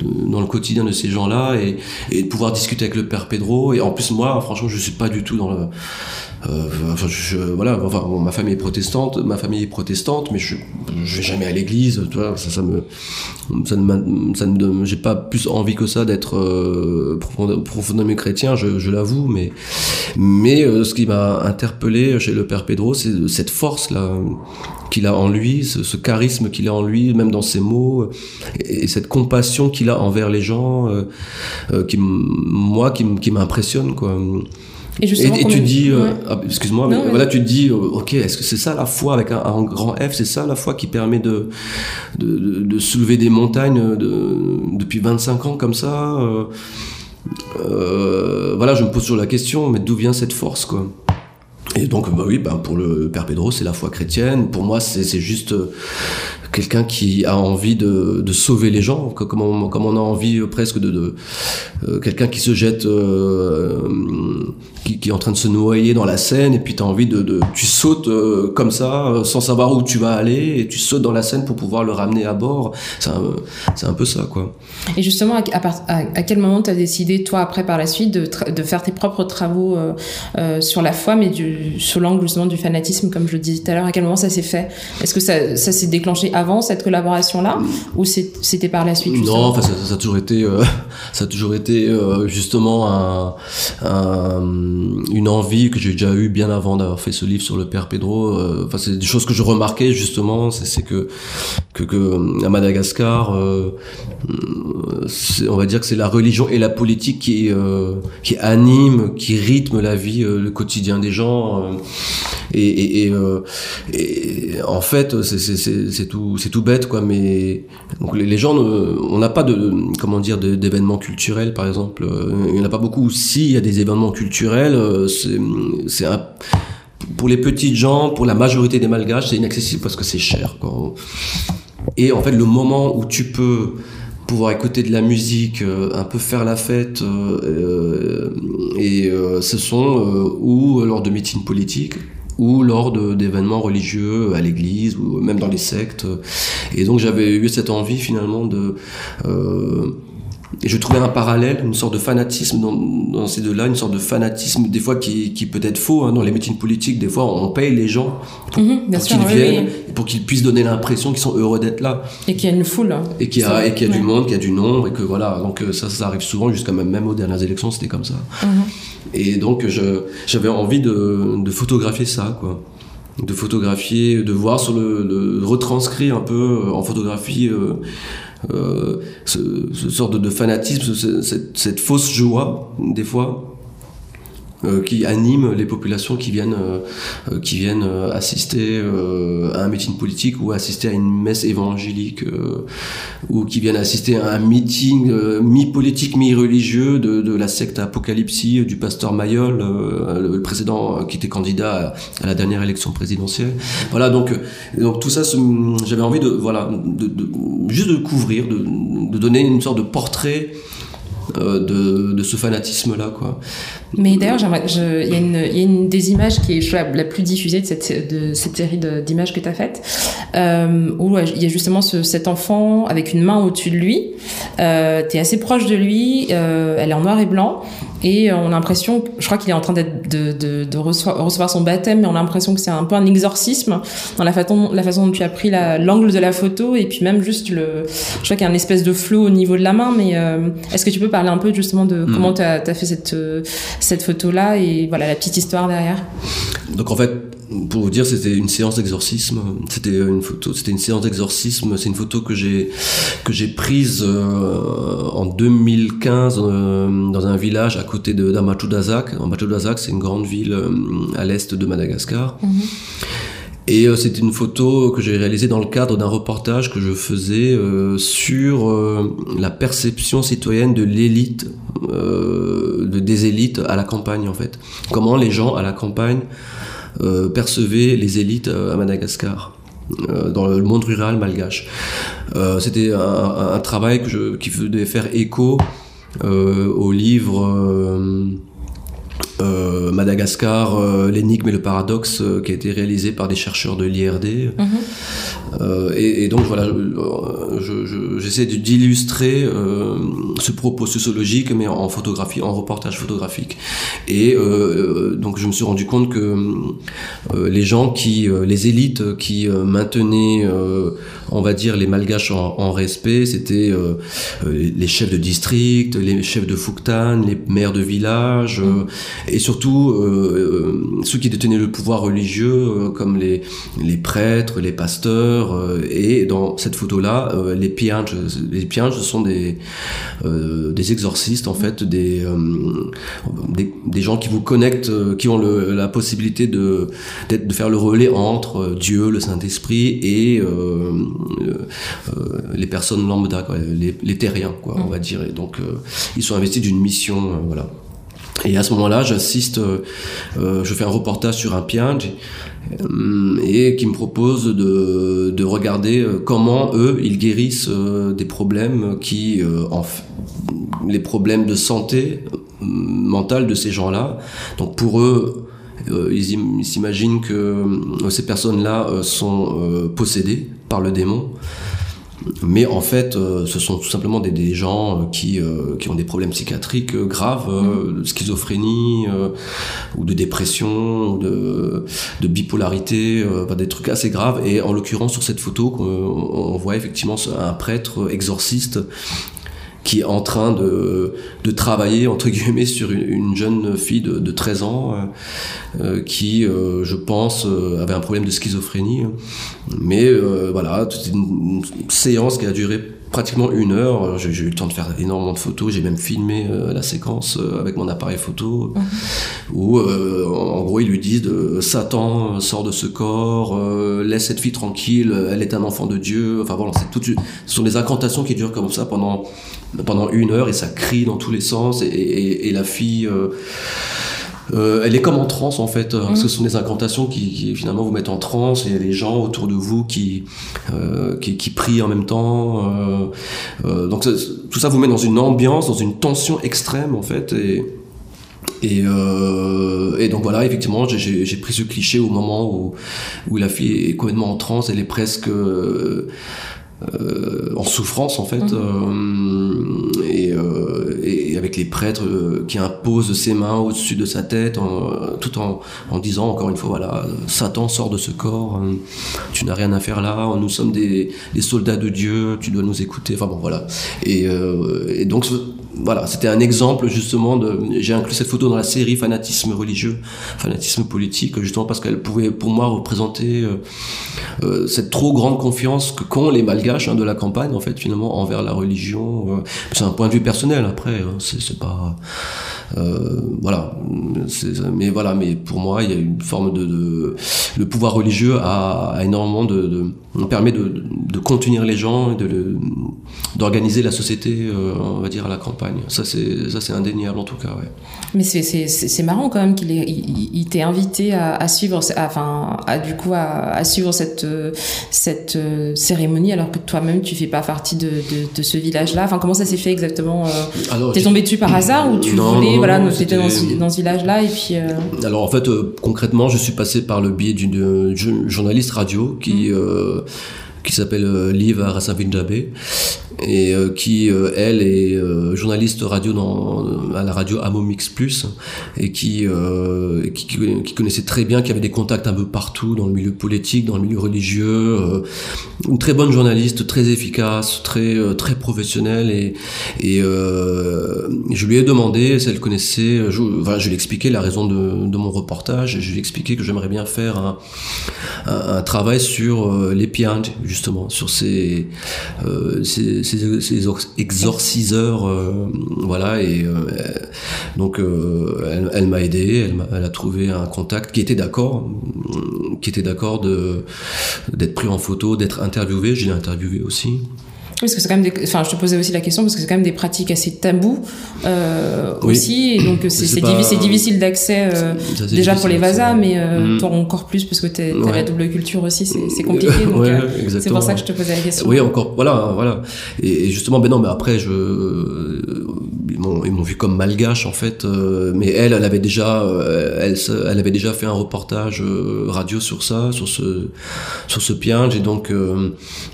S2: dans le quotidien de ces gens-là et, et, de pouvoir discuter avec le père Pedro. Et en plus, moi, franchement, je suis pas du tout dans le enfin, je, voilà, enfin, ma famille est protestante, ma famille est protestante, mais je, je vais jamais à l'église, tu vois, ça, ça me, ça ne, ça ne, j'ai pas plus envie que ça d'être euh, profondément chrétien, je, je l'avoue, mais, mais euh, ce qui m'a interpellé chez le père Pedro, c'est cette force là qu'il a en lui, ce, ce charisme qu'il a en lui, même dans ses mots, et, cette compassion qu'il a envers les gens, euh, euh qui, moi, qui, qui m'impressionne, quoi. Et, et, tu dis, euh, ah, excuse-moi, mais voilà, tu te dis, euh, ok, est-ce que c'est ça la foi avec un, un grand F, c'est ça la foi qui permet de, de, de, de soulever des montagnes de, depuis 25 ans comme ça euh, euh, Voilà, je me pose toujours la question, mais d'où vient cette force, quoi? Et donc, bah oui, bah pour le Père Pedro, c'est la foi chrétienne. Pour moi, c'est juste quelqu'un qui a envie de, sauver les gens, comme on, a envie euh, presque de, euh, quelqu'un qui se jette, euh, qui, est en train de se noyer dans la Seine, et puis tu as envie de, tu sautes comme ça, sans savoir où tu vas aller, et tu sautes dans la Seine pour pouvoir le ramener à bord. C'est un, un, peu ça, quoi.
S1: Et justement, à quel moment tu as décidé, toi, après, par la suite, de, de faire tes propres travaux sur la foi, mais du, sur l'angle justement du fanatisme, comme je le disais tout à l'heure, à quel moment ça s'est fait? Est-ce que ça, ça s'est déclenché avant cette collaboration-là ou c'était par la suite
S2: Non, enfin, ça, ça, a toujours été, euh, ça a toujours été euh, justement un, un, une envie que j'ai déjà eu bien avant d'avoir fait ce livre sur le père Pedro. Euh, enfin, c'est des choses que je remarquais justement, c'est que, que, que à Madagascar, euh, on va dire que c'est la religion et la politique qui qui anime, qui rythme la vie, le quotidien des gens. et, et, et, et en fait, c'est tout c'est tout bête quoi mais les, gens on n'a pas de comment dire d'événements culturels par exemple euh, il n'y en a pas beaucoup. Si il y a des événements culturels euh, c'est pour les petites gens pour la majorité des malgaches c'est inaccessible parce que c'est cher et en fait le moment où tu peux pouvoir écouter de la musique, euh, un peu faire la fête, et ce sont ou lors de meetings politiques, ou lors d'événements religieux à l'église ou même dans les sectes. Et donc j'avais eu cette envie finalement de euh, et je trouvais un parallèle, une sorte de fanatisme dans, dans ces deux-là, une sorte de fanatisme des fois qui, qui peut être faux. Hein, dans les meetings politiques, des fois on paye les gens pour, mmh, pour qu'ils viennent, oui. pour qu'ils puissent donner l'impression qu'ils sont heureux d'être là.
S1: Et qu'il y a une foule.
S2: Et qu'il y a, et qu'il y a ouais. du monde, qu'il y a du nombre, et que voilà. Donc euh, ça, ça arrive souvent, jusqu'à même, même aux dernières élections, c'était comme ça. Mmh. Et donc j'avais envie de, de photographier ça, quoi de photographier, de voir sur le, de retranscrire un peu en photographie euh, euh, ce, ce, sorte de fanatisme, cette, cette, fausse joie des fois. Euh, qui anime les populations qui viennent euh, qui viennent euh, assister à un meeting politique ou assister à une messe évangélique ou qui viennent assister à un meeting mi-politique mi-religieux de, de, la secte Apocalypsie du pasteur Mayol le, précédent qui était candidat à, la dernière élection présidentielle voilà donc donc tout ça j'avais envie de voilà de, de, juste de couvrir de, de donner une sorte de portrait de, de, ce fanatisme-là, quoi.
S1: Mais d'ailleurs, il y, y, a une des images qui est la, la plus diffusée de cette, de cette série d'images que tu as faites, euh, où il y a justement ce, cet enfant avec une main au-dessus de lui. Euh, tu es assez proche de lui, euh, elle est en noir et blanc, et on a l'impression, je crois qu'il est en train d'être de, de, de recevoir, recevoir, son baptême, mais on a l'impression que c'est un peu un exorcisme dans la façon, la façon dont tu as pris l'angle de la photo, et puis même juste le, je crois qu'il y a une espèce de flot au niveau de la main, mais euh, est-ce que tu peux parler un peu justement de mmh. comment tu as, as, fait cette, cette photo-là et voilà la petite histoire derrière
S2: Donc en fait, pour vous dire, c'était une séance d'exorcisme. C'était une photo, c'était une séance d'exorcisme. C'est une photo que j'ai que j'ai prise euh, en 2015 euh, dans un village à côté de. Amachudazak, c'est une grande ville euh, à l'est de Madagascar. Mm -hmm. Et euh, c'est une photo que j'ai réalisée dans le cadre d'un reportage que je faisais euh, sur euh, la perception citoyenne de l'élite, euh, de, des élites à la campagne en fait. Comment les gens à la campagne euh, percevaient les élites à Madagascar. Dans le monde rural malgache. C'était un, un, travail que je, qui devait faire écho au livre euh, Madagascar, euh, l'énigme et le paradoxe, euh, qui a été réalisé par des chercheurs de l'IRD. Euh, et, et, donc voilà, j'essaie je, d'illustrer ce propos sociologique, mais en photographie, en reportage photographique. Et donc je me suis rendu compte que les gens qui, les élites qui maintenaient, on va dire, les malgaches en, en respect, c'était les chefs de district, les chefs de Fouktan, les maires de village, mmh. et surtout ceux qui détenaient le pouvoir religieux, comme les, les prêtres, les pasteurs euh, et dans cette photo-là, euh, les pianges, les pianges, sont des euh, des exorcistes en fait, des, des, gens qui vous connectent, qui ont la possibilité de de faire le relais entre Dieu, le Saint-Esprit et les personnes lambda, les, les terriens, quoi, on va dire. Et donc ils sont investis d'une mission, voilà. Et à ce moment-là, j'assiste, je fais un reportage sur un piange euh, et qui me propose de, de, regarder euh, comment eux ils guérissent euh, des problèmes qui en, les problèmes de santé mentale de ces gens-là. Donc pour eux, ils s'imaginent que ces personnes-là sont possédées par le démon. Mais en fait, euh, ce sont tout simplement des, des gens euh, qui, euh, qui ont des problèmes psychiatriques graves, mm. de schizophrénie, ou de dépression, ou de, de bipolarité, des trucs assez graves. Et en l'occurrence, sur cette photo, on voit effectivement un prêtre exorciste qui est en train de, de travailler entre guillemets sur une, jeune fille de, de 13 ans euh, euh, qui, euh, je pense, avait un problème de schizophrénie. Mais voilà, c'était une séance qui a duré pratiquement une heure. J'ai eu le temps de faire énormément de photos. J'ai même filmé la séquence avec mon appareil photo, mhm. où en gros ils lui disent de, Satan sort de ce corps, laisse cette fille tranquille, elle est un enfant de Dieu. Enfin voilà, c'est tout. Ce sont des incantations qui durent comme ça pendant pendant une heure et ça crie dans tous les sens et, la fille euh, euh, elle est comme en transe en fait. Hein. Ce sont des incantations qui, finalement vous mettent en transe. Il y a des gens autour de vous qui euh, qui, prient en même temps. donc tout ça vous met dans une ambiance, dans une tension extrême en fait. Et, et, et donc voilà, effectivement, j'ai pris ce cliché au moment où, où la fille est complètement en transe. Elle est presque euh, en souffrance en fait, mhm. euh, et, euh, et, les prêtres qui imposent ses mains au-dessus de sa tête, tout en, en, disant encore une fois voilà, Satan sort de ce corps, hein, tu n'as rien à faire là, nous sommes des, soldats de Dieu, tu dois nous écouter. Enfin bon voilà. Et, et donc voilà, c'était un exemple justement de. J'ai inclus cette photo dans la série fanatisme religieux, fanatisme politique, justement parce qu'elle pouvait pour moi représenter euh, euh, cette trop grande confiance que qu'ont les Malgaches hein, de la campagne en fait finalement envers la religion. Euh. c'est un point de vue personnel après, hein, c'est pas. Voilà, mais voilà, mais pour moi il y a une forme de, de le pouvoir religieux a, a énormément de, de permet de, de, contenir les gens et de d'organiser la société, on va dire à la campagne. Ça, c'est, ça, c'est indéniable en tout cas. Ouais.
S1: Mais c'est, marrant quand même qu'il il, t'ait invité à, à suivre, enfin, à, du coup, à, suivre cette, cette euh, cérémonie alors que toi-même tu fais pas partie de, de, de ce village-là. Enfin, comment ça s'est fait exactement euh, T'es tombé dessus par hasard ou tu voulais, voilà, dans, ce, dans ce village-là et puis. Euh,
S2: alors en fait, concrètement, je suis passé par le biais d'une journaliste radio qui. Mmh. qui s'appelle Liv Rasavinjabe et euh, qui euh, elle est euh, journaliste radio à la radio Amomix Plus et qui, qui, connaissait très bien qui avait des contacts un peu partout dans le milieu politique dans le milieu religieux une très bonne journaliste très efficace très très professionnelle et et je lui ai demandé si elle connaissait je, lui ai expliqué la raison de, mon reportage je lui ai expliqué que j'aimerais bien faire un, travail sur les pianges justement sur ces ces, exorciseurs, euh, voilà, et euh, donc euh, elle, m'a aidé, elle, elle, a trouvé un contact qui était d'accord, qui était d'accord de d'être pris en photo, d'être interviewé, je l'ai interviewé aussi
S1: parce que c'est quand même des... enfin je te posais aussi la question parce que c'est quand même des pratiques assez tabous euh, aussi. Et donc c'est difficile d'accès euh, déjà pour les vasas mais euh, mm. encore plus parce que tu as la double culture aussi c'est compliqué donc euh, c'est pour ça que je te posais la question.
S2: Oui encore voilà voilà. Et, justement ben non mais après je m'ont ils m'ont vu comme malgache en fait euh, mais elle elle avait déjà euh, elle elle avait déjà fait un reportage euh, radio sur ça sur ce sur ce piange et donc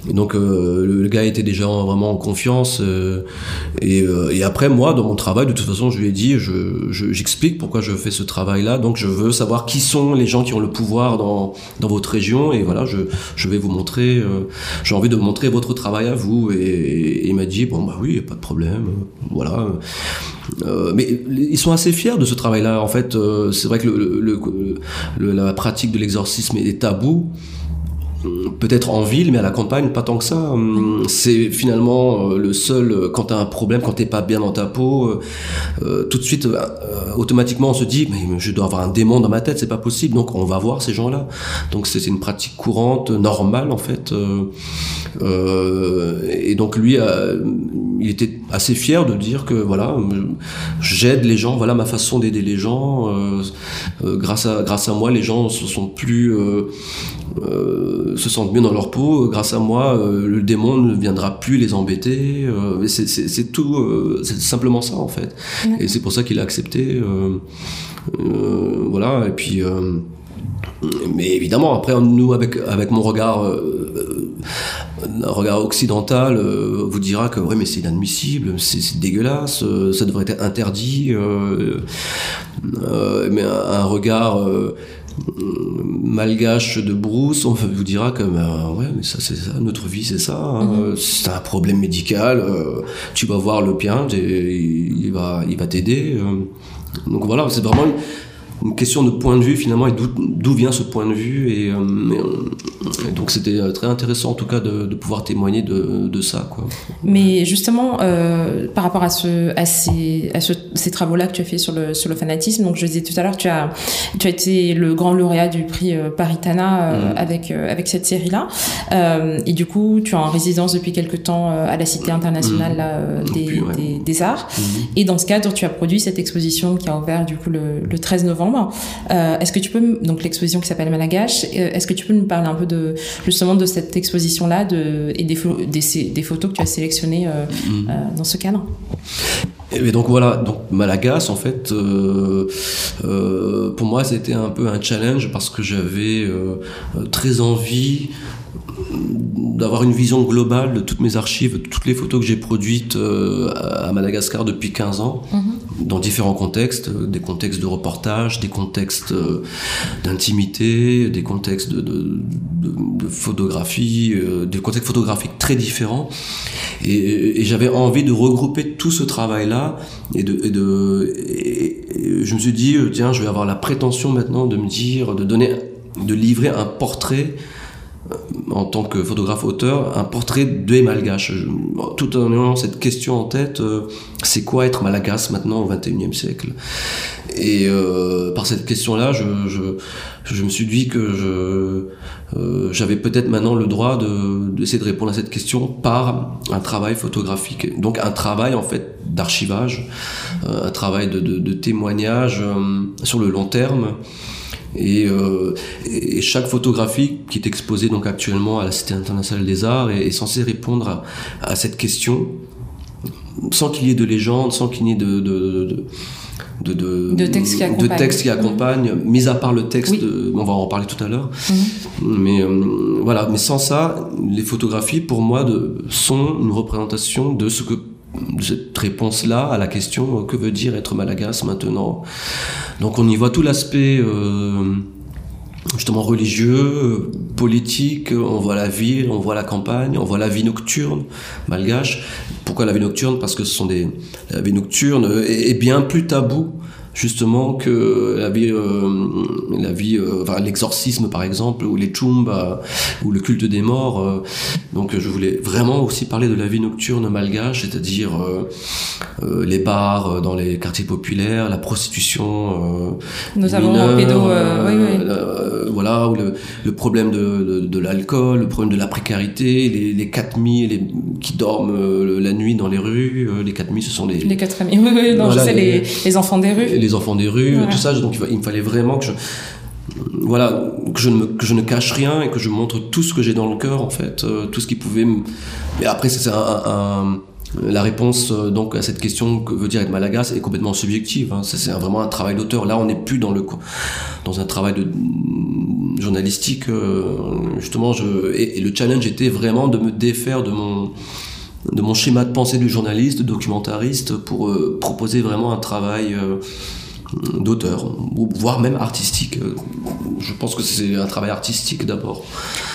S2: donc le, gars était déjà vraiment en confiance et, après moi dans mon travail de toute façon je lui ai dit je j'explique pourquoi je fais ce travail là donc je veux savoir qui sont les gens qui ont le pouvoir dans dans votre région et voilà je je vais vous montrer j'ai envie de montrer votre travail à vous et, et il m'a dit bon bah oui pas de problème voilà euh, mais ils sont assez fiers de ce travail-là. En fait, euh, c'est vrai que la pratique de l'exorcisme est tabou peut-être en ville, mais à la campagne, pas tant que ça. Hum, c'est finalement euh, le seul, euh, quand t'as un problème, quand t'es pas bien dans ta peau, euh, tout de suite, automatiquement, on se dit, mais je dois avoir un démon dans ma tête, c'est pas possible. Donc, on va voir ces gens-là. Donc, c'est une pratique courante, normale, en fait. et donc, lui, il était assez fier de dire que, voilà, j'aide les gens, voilà ma façon d'aider les gens. grâce à, grâce à moi, les gens se sont plus, se sentent mieux dans leur peau. Grâce à moi, euh, le démon ne viendra plus les embêter. Euh, c'est tout, euh, c'est simplement ça en fait. Et c'est pour ça qu'il a accepté. voilà. Et puis. mais évidemment, après, nous, avec, avec mon regard, un regard occidental, vous dira que ouais, mais c'est inadmissible, c'est dégueulasse, ça devrait être interdit. mais un, regard malgache de Bruce, on vous dira que ben, ouais, mais ça c'est ça, notre vie c'est ça. Hein. Mhm. C'est un problème médical. Euh, tu vas voir le pien, il va, il va t'aider. Euh. donc voilà, c'est vraiment une question de point de vue finalement et d'où vient ce point de vue et, euh, donc c'était euh, très intéressant en tout cas de, de pouvoir témoigner de, de, ça quoi.
S1: Mais justement euh, par rapport à ce à ces à ce, ces travaux là que tu as fait sur le sur le fanatisme donc je disais tout à l'heure tu as tu as été le grand lauréat du prix euh, Paritana euh, mm. avec avec cette série là et du coup tu es en résidence depuis quelque temps à la Cité internationale mm. là, des, des, des, arts mm. et dans ce cadre tu as produit cette exposition qui a ouvert du coup le, le 13 novembre euh, est-ce que tu peux, donc l'exposition qui s'appelle Malagache, euh, est-ce que tu peux nous parler un peu de justement de cette exposition-là de, et des, des, photos que tu as sélectionnées euh, mm. dans ce cadre?
S2: Et donc voilà, donc Malagas en fait, euh, euh, pour moi c'était un peu un challenge parce que j'avais euh, très envie d'avoir une vision globale de toutes mes archives, de toutes les photos que j'ai produites euh, à Madagascar depuis 15 ans, mhm. dans différents contextes, euh, des contextes de reportage, des contextes euh, d'intimité, des contextes de, de, de, photographie, des contextes photographiques très différents. Et, et j'avais envie de regrouper tout ce travail-là et de, et de et je me suis dit, tiens, je vais avoir la prétention maintenant de me dire, de donner, de livrer un portrait en tant que photographe auteur un portrait de malgache tout en ayant cette question en tête euh, c'est quoi être malagas maintenant au 21e siècle? Et euh, par cette question là je, me suis dit que euh, j'avais peut-être maintenant le droit de d'essayer de répondre à cette question par un travail photographique. Donc un travail en fait d'archivage un travail de, de, de témoignage sur le long terme euh, et, chaque photographie qui est exposée donc actuellement à la Cité internationale des arts est, censée répondre à, cette question sans qu'il y ait de légende, sans qu'il y ait de, de,
S1: de de, de textes qui accompagnent,
S2: de texte qui accompagne, mis à part le texte, on va en parler tout à l'heure. Mhm. Mais euh, voilà, mais sans ça, les photographies pour moi de, sont une représentation de ce que cette réponse-là à la question que veut dire être malagas maintenant? Donc on y voit tout l'aspect euh, justement religieux, politique, on voit la ville, on voit la campagne, on voit la vie nocturne malgache. Pourquoi la vie nocturne? Parce que ce sont des la vie nocturne est, bien plus tabou justement que la vie, euh, la vie, euh, enfin, l'exorcisme par exemple, ou les chumbas, ou le culte des morts. Euh. donc je voulais vraiment aussi parler de la vie nocturne malgache, c'est-à-dire les bars dans les quartiers populaires, la prostitution.
S1: Nous avons un pédo, oui,
S2: oui. voilà, ou le, le problème de, de, de l'alcool, le problème de la précarité, les, les 4000 les, qui dorment la nuit dans les rues, les 4000 ce sont les...
S1: Les 4000, oui, oui, non, je sais, les, les, enfants des rues
S2: les enfants des rues, tout ça. Donc il, me fallait vraiment que je, voilà, que je, ne que je ne cache rien et que je montre tout ce que j'ai dans le cœur, en fait, euh, tout ce qui pouvait. Me... Et après, c'est un, la réponse euh, donc à cette question que veut dire être malagas est complètement subjective. Hein. C'est vraiment un travail d'auteur. Là, on n'est plus dans le dans un travail de journalistique. Euh, justement, je, et, le challenge était vraiment de me défaire de mon de mon schéma de pensée du journaliste, documentariste, pour proposer vraiment un travail d'auteur, voire même artistique. Je pense que c'est un travail artistique d'abord.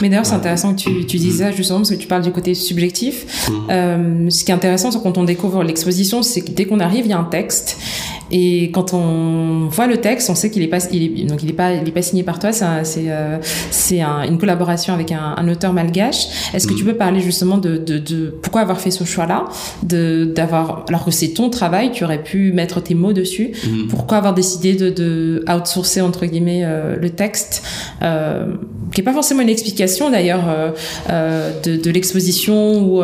S1: Mais d'ailleurs, c'est intéressant que tu, tu dises ça justement parce que tu parles du côté subjectif. Mmh. Euh, ce qui est intéressant, c'est quand on découvre l'exposition, c'est que dès qu'on arrive, il y a un texte et quand on voit le texte, on sait qu'il est pas, il est, donc il est pas, il est pas signé par toi. C'est, c'est, euh, un, une collaboration avec un, un auteur malgache. Est-ce que tu mm. peux parler justement de, de, de pourquoi avoir fait ce choix-là, de d'avoir, alors que c'est ton travail, tu aurais pu mettre tes mots dessus. Mm. Pourquoi avoir décidé de, de outsourcer entre guillemets euh, le texte, euh, qui est pas forcément une explication d'ailleurs euh, euh de, de l'exposition ou,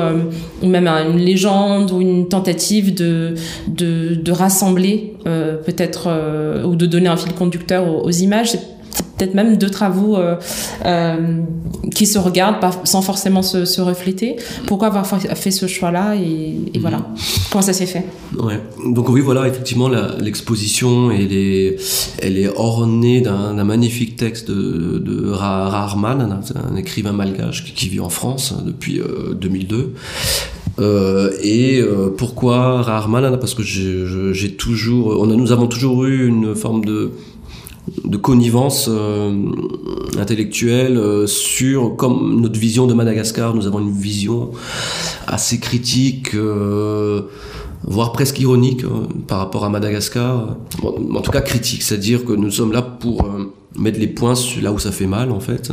S1: ou même une légende ou une tentative de de, de rassembler peut-être euh, ou de donner un fil conducteur aux, images. C'est peut-être même deux travaux euh, qui se regardent pas, sans forcément se, se, refléter. Pourquoi avoir fait ce choix-là et, et voilà comment ça s'est fait?
S2: Ouais. Donc oui, voilà, effectivement, l'exposition elle est, elle est ornée d'un magnifique texte de, de Rahman, un, un écrivain malgache qui, qui, vit en France depuis 2002 euh, et euh, pourquoi Rarement Parce que j'ai toujours, on a, nous avons toujours eu une forme de de connivence euh, intellectuelle euh, sur comme notre vision de Madagascar. Nous avons une vision assez critique, euh, voire presque ironique par rapport à Madagascar. en tout cas critique, c'est-à-dire que nous sommes là pour mettre les points là où ça fait mal en fait.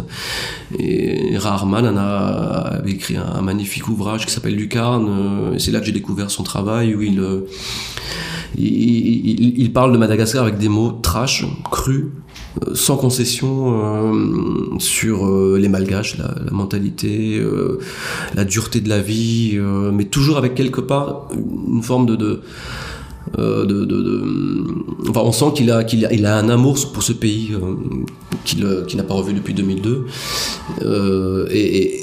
S2: Et Raharman en a écrit un, magnifique ouvrage qui s'appelle Lucarne. Euh, c'est là que j'ai découvert son travail où euh, il, il, il, parle de Madagascar avec des mots trash, crus, euh, sans concession sur les malgaches, la, mentalité, la dureté de la vie, mais toujours avec quelque part une forme de, enfin, on sent qu'il a, un amour pour ce pays euh, qu'il, euh, qu'il n'a pas revu depuis 2002. Euh, et,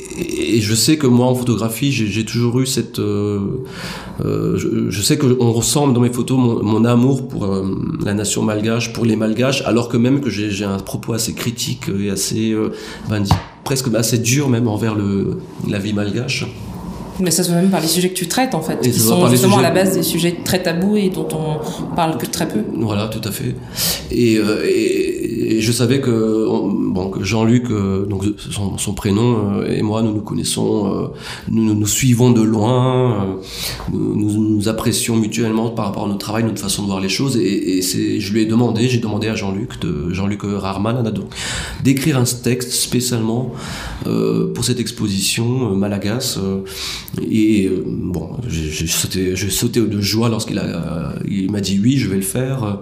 S2: je sais que moi, en photographie, j'ai, toujours eu cette. Euh, je, sais qu'on ressemble dans mes photos mon, amour pour la nation malgache, pour les malgaches, alors que même que j'ai, un propos assez critique et assez, ben, presque assez dur même envers la vie malgache.
S1: Mais ça se voit même par les sujets que tu traites, en fait, qui sont justement à la base des sujets très tabous et dont on parle que très peu.
S2: Voilà, tout à fait. Et, euh, et, et je savais que, bon, que Jean-Luc, euh, donc son, son prénom, euh, et moi, nous nous connaissons, nous, nous, suivons de loin, nous, nous, apprécions mutuellement par rapport à notre travail, notre façon de voir les choses. Et, et c'est, je lui ai demandé, j'ai demandé à Jean-Luc, de Jean-Luc Rarman, d'écrire un texte spécialement pour cette exposition Malagas. Et euh, bon, j'ai sauté, sauté de joie lorsqu'il a, il m'a dit oui, je vais le faire.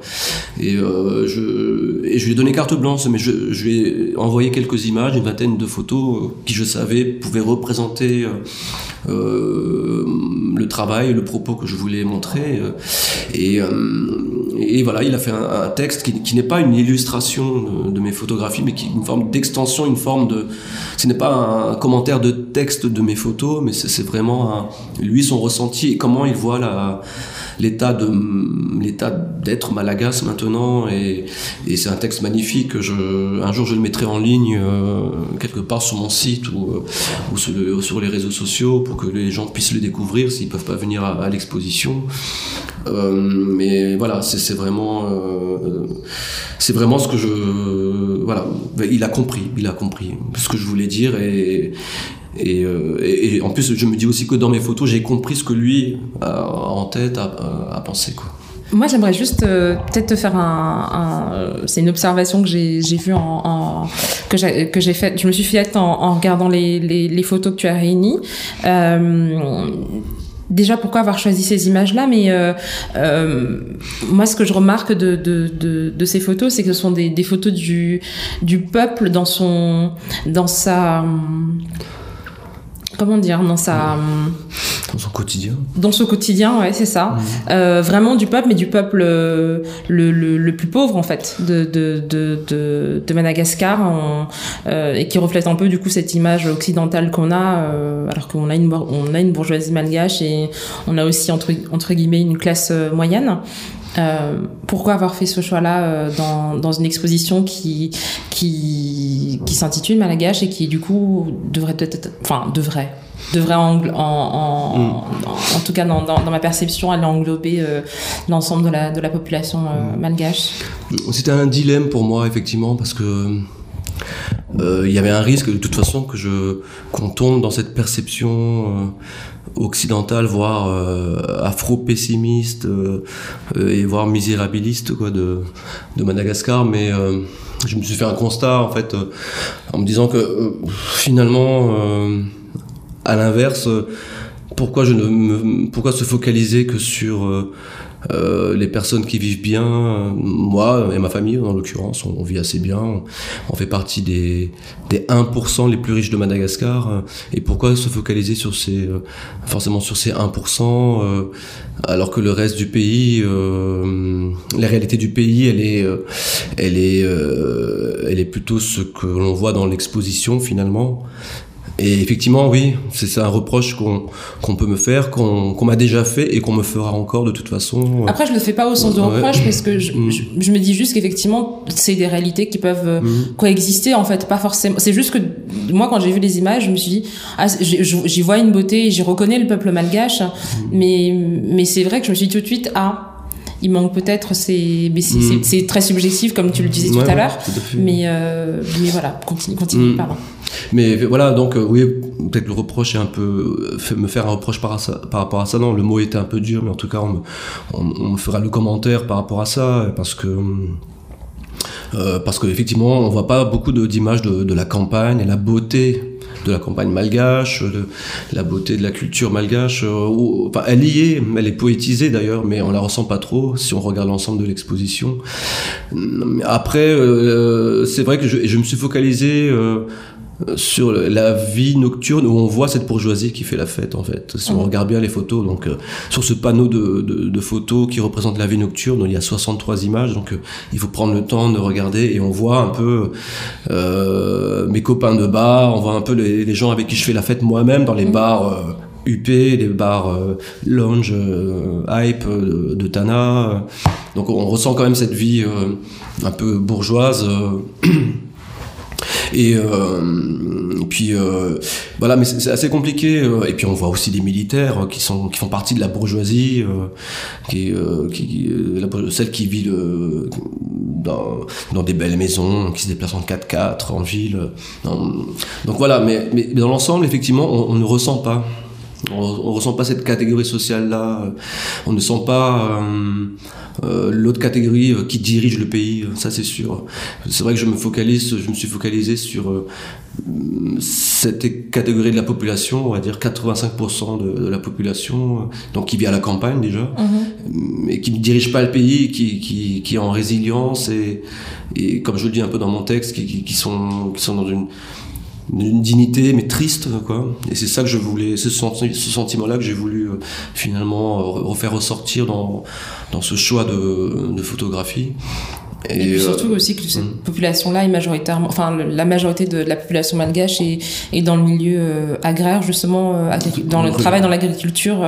S2: Et, euh, je, je lui ai donné carte blanche, mais je, je, lui ai envoyé quelques images, une vingtaine de photos euh, qui je savais pouvaient représenter le travail, le propos que je voulais montrer. Et, et voilà, il a fait un, texte qui, qui n'est pas une illustration de, mes photographies, mais qui est une forme d'extension, une forme de. Ce n'est pas un commentaire de texte de mes photos, mais c'est vraiment lui son ressenti et comment il voit la l'état de l'état d'être malagas maintenant et, et c'est un texte magnifique. Je un jour je le mettrai en ligne euh, quelque part sur mon site ou, euh, ou sur, le, sur, les réseaux sociaux pour que les gens puissent le découvrir s'ils peuvent pas venir à, l'exposition. Euh, mais voilà c'est vraiment c'est vraiment ce que je voilà. Il a compris il a compris ce que je voulais dire et, et, euh, et, en plus, je me dis aussi que dans mes photos, j'ai compris ce que lui en tête, a, a pensé.
S1: Moi, j'aimerais juste euh, peut-être te faire un. c'est une observation que j'ai vue en, en, que j'ai faite. Je me suis faite en, regardant les, photos que tu as réunies. Euh, déjà pourquoi avoir choisi ces images-là, mais euh, euh, moi ce que je remarque de, ces photos, c'est que ce sont des, des, photos du, du peuple dans son dans sa comment dire dans sa
S2: dans son quotidien.
S1: Dans son quotidien, ouais, c'est ça. Mmh. Euh, vraiment du peuple, mais du peuple euh, le, le, le, plus pauvre en fait de de de de, Madagascar, euh, et qui reflète un peu du coup cette image occidentale qu'on a, euh, alors qu'on a une on a une bourgeoisie malgache et on a aussi entre entre guillemets une classe euh, moyenne. Euh, pourquoi avoir fait ce choix-là euh, dans, dans une exposition qui qui, qui s'intitule Malagache et qui du coup devrait peut-être, enfin devrait, devrait en, en, en, mm. en, tout cas dans, dans, dans, ma perception, aller englober euh, l'ensemble de la, de la population euh, mm. malgache.
S2: C'était un dilemme pour moi effectivement parce que il y avait un risque de toute façon que je qu'on tombe dans cette perception occidentale, voire euh, afro-pessimiste euh, et voire misérabiliste quoi, de, de Madagascar. Mais euh, je me suis fait un constat en fait en me disant que finalement, à l'inverse, pourquoi je ne me, pourquoi se focaliser que sur euh, les personnes qui vivent bien, moi et ma famille en l'occurrence, on, vit assez bien. On, fait partie des, des 1% les plus riches de Madagascar. Et pourquoi se focaliser sur ces, euh, forcément sur ces 1%, euh, alors que le reste du pays, euh, la réalité du pays, elle est, euh, elle est, elle est plutôt ce que l'on voit dans l'exposition finalement. Et effectivement, oui, c'est un reproche qu'on qu'on peut me faire, qu'on m'a déjà fait et qu'on me fera encore de toute façon.
S1: Après, je le fais pas au sens de reproche parce que je, mm. je, je, me dis juste qu'effectivement, c'est des réalités qui peuvent euh, mm. coexister en fait, pas forcément. C'est juste que moi, quand j'ai vu les images, je me suis dit, ah, j'y vois une beauté, j'y reconnais le peuple malgache, mm. mais mais c'est vrai que je me suis dit tout de suite, ah, il manque peut-être c'est c'est très subjectif comme tu le disais tout à l'heure mais euh, mais voilà continue continue pardon
S2: mais voilà, donc euh, oui, peut-être le reproche est un peu euh, me faire un reproche par, par rapport à ça. Non, le mot était un peu dur, mais en tout cas, on me, on, fera le commentaire par rapport à ça parce que. Euh, parce qu'effectivement, on voit pas beaucoup d'images de, de, la campagne et la beauté de la campagne malgache, de la beauté de la culture malgache. enfin, elle y est, elle est poétisée d'ailleurs, mais on la ressent pas trop si on regarde l'ensemble de l'exposition. Après, c'est vrai que je, je, me suis focalisé sur la vie nocturne où on voit cette bourgeoisie qui fait la fête en fait. Si on mhm. regarde bien les photos, donc euh, sur ce panneau de, de, de, photos qui représente la vie nocturne, il y a 63 images, donc euh, il faut prendre le temps de regarder et on voit un peu euh, mes copains de bar, on voit un peu les, les, gens avec qui je fais la fête moi-même dans les mhm. bars. UP, les bars lounge, hype de, Tana. Donc on ressent quand même cette vie un peu bourgeoise. Et, euh, puis euh, voilà, mais c'est assez compliqué. Euh, et puis on voit aussi des militaires qui sont qui font partie de la bourgeoisie, qui, qui celle qui vit dans, dans des belles maisons, qui se déplacent en 4x4 en ville. Donc voilà, mais, mais, dans l'ensemble, effectivement, on ne ressent pas. On, ressent pas cette catégorie sociale là. On ne sent pas euh, euh, l'autre catégorie euh, qui dirige le pays. Ça c'est sûr. C'est vrai que je me focalise, je me suis focalisé sur euh, cette catégorie de la population, on va dire 85% de, de, la population, donc qui vit à la campagne déjà, mais qui ne dirige pas le pays, qui, qui, qui est en résilience et, et comme je le dis un peu dans mon texte, qui, qui, qui sont, qui sont dans une une dignité mais triste quoi. Et c'est ça que je voulais ce, ce sentiment là que j'ai voulu euh, finalement refaire ressortir dans dans ce choix de photographie
S1: et, et puis surtout euh, aussi que cette mm. population-là est majoritairement, enfin la majorité de la population malgache est, est dans le milieu euh, agraire justement, euh, dans le travail dans l'agriculture.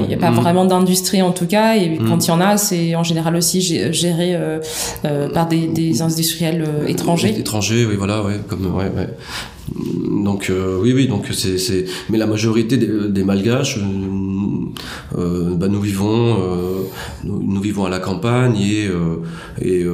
S1: Il n'y a pas mm. vraiment d'industrie en tout cas, et mm. quand il y en a, c'est en général aussi géré par des, des industriels étrangers.
S2: Étrangers, oui, voilà, ouais, comme ouais, ouais. Donc euh, oui, oui, donc c'est, mais la majorité des, des Malgaches, euh, euh, bah, nous vivons, euh, nous, nous, vivons à la campagne et, et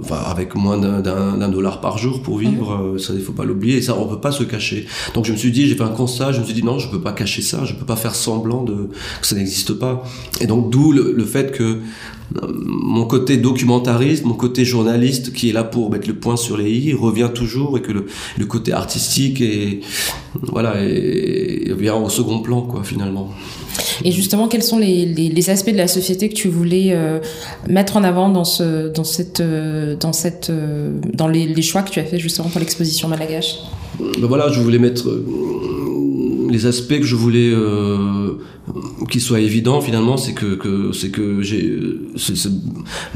S2: enfin, avec moins d'un, d'un, dollar par jour pour vivre, mmh. ça il faut pas l'oublier et ça on peut pas se cacher. Donc je me suis dit, j'ai fait un constat, je me suis dit non, je peux pas cacher ça, je peux pas faire semblant de que ça n'existe pas. Et donc d'où le, le fait que mon côté documentariste, mon côté journaliste qui est là pour mettre le point sur les i revient toujours et que le, le côté artistique et voilà et, vient au second plan quoi finalement.
S1: Et justement, quels sont les, les, les, aspects de la société que tu voulais euh, mettre en avant dans ce, dans cette, euh, dans cette, euh, dans les, les, choix que tu as fait justement pour l'exposition Malagache?
S2: Ben voilà, je voulais mettre les aspects que je voulais euh, qu'ils soient évidents finalement, c'est que, que c'est que j'ai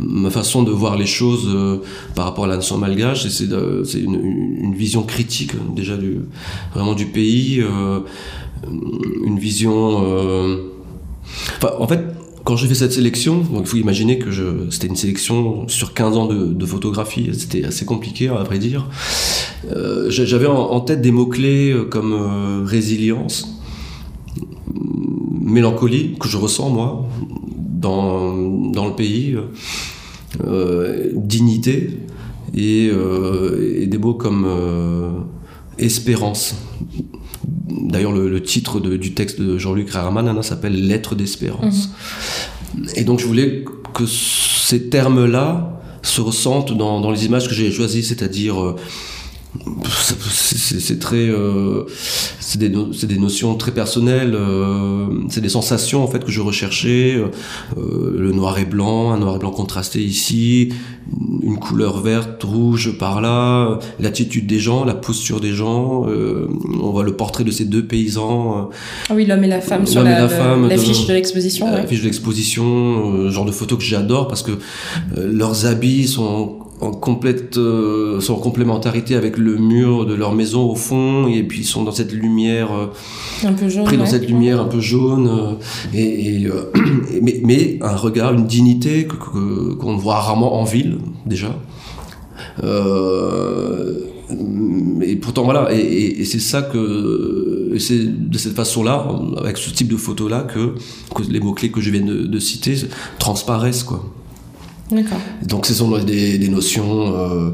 S2: ma façon de voir les choses euh, par rapport à la malgache, c'est, c'est une, une, vision critique déjà du vraiment du pays, euh, une vision. Euh, en fait, quand j'ai fait cette sélection, il faut imaginer que c'était une sélection sur 15 ans de, photographie, c'était assez compliqué à vrai dire. Euh, j'avais en, tête des mots-clés euh, comme euh, résilience, mélancolie, que je ressens moi, dans, dans le pays, dignité, et, des mots comme espérance. D'ailleurs, le, le, titre de, du texte de Jean-Luc Rarman s'appelle Lettre d'espérance. Mmh. Et donc, je voulais que ces termes-là se ressentent dans, dans les images que j'ai choisies, c'est-à-dire euh, c'est très euh, c'est des, no des, notions très personnelles euh, c'est des sensations en fait que je recherchais euh, le noir et blanc un noir et blanc contrasté ici une couleur verte rouge par là l'attitude des gens la posture des gens euh, on voit le portrait de ces deux paysans
S1: ah oui l'homme et la femme sur la, l'affiche de l'exposition
S2: l'affiche ouais. de l'exposition genre de photos que j'adore parce que leurs habits sont en complète euh, sont en complémentarité avec le mur de leur maison au fond et puis ils sont dans cette lumière euh,
S1: un peu jaune
S2: pris dans
S1: ouais.
S2: cette lumière un peu jaune euh, et, et mais, mais, un regard une dignité que qu'on qu voit rarement en ville déjà et pourtant voilà et, et, et c'est ça que c'est de cette façon là avec ce type de photo là que, que les mots clés que je viens de, de citer transparaissent quoi donc ce sont des, des notions, euh,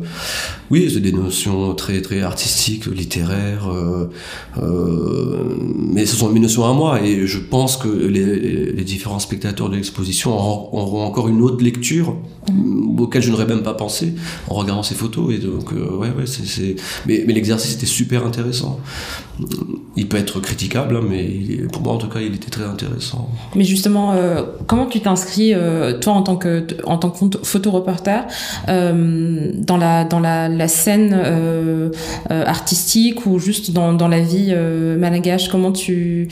S2: oui, c'est des notions très très artistiques, littéraires, euh, euh, mais ce sont mes notions à moi et je pense que les, les différents spectateurs de l'exposition auront encore une autre lecture mmh. auquel je n'aurais même pas pensé en regardant ces photos et donc euh, ouais ouais c'est mais, mais l'exercice était super intéressant. Il peut être critiquable, hein, mais il, pour moi en tout cas il était très intéressant.
S1: Mais justement, comment tu t'inscris toi en tant que en tant que photoreporter dans la dans la, la scène euh, euh, artistique ou juste dans, dans la vie malgache comment tu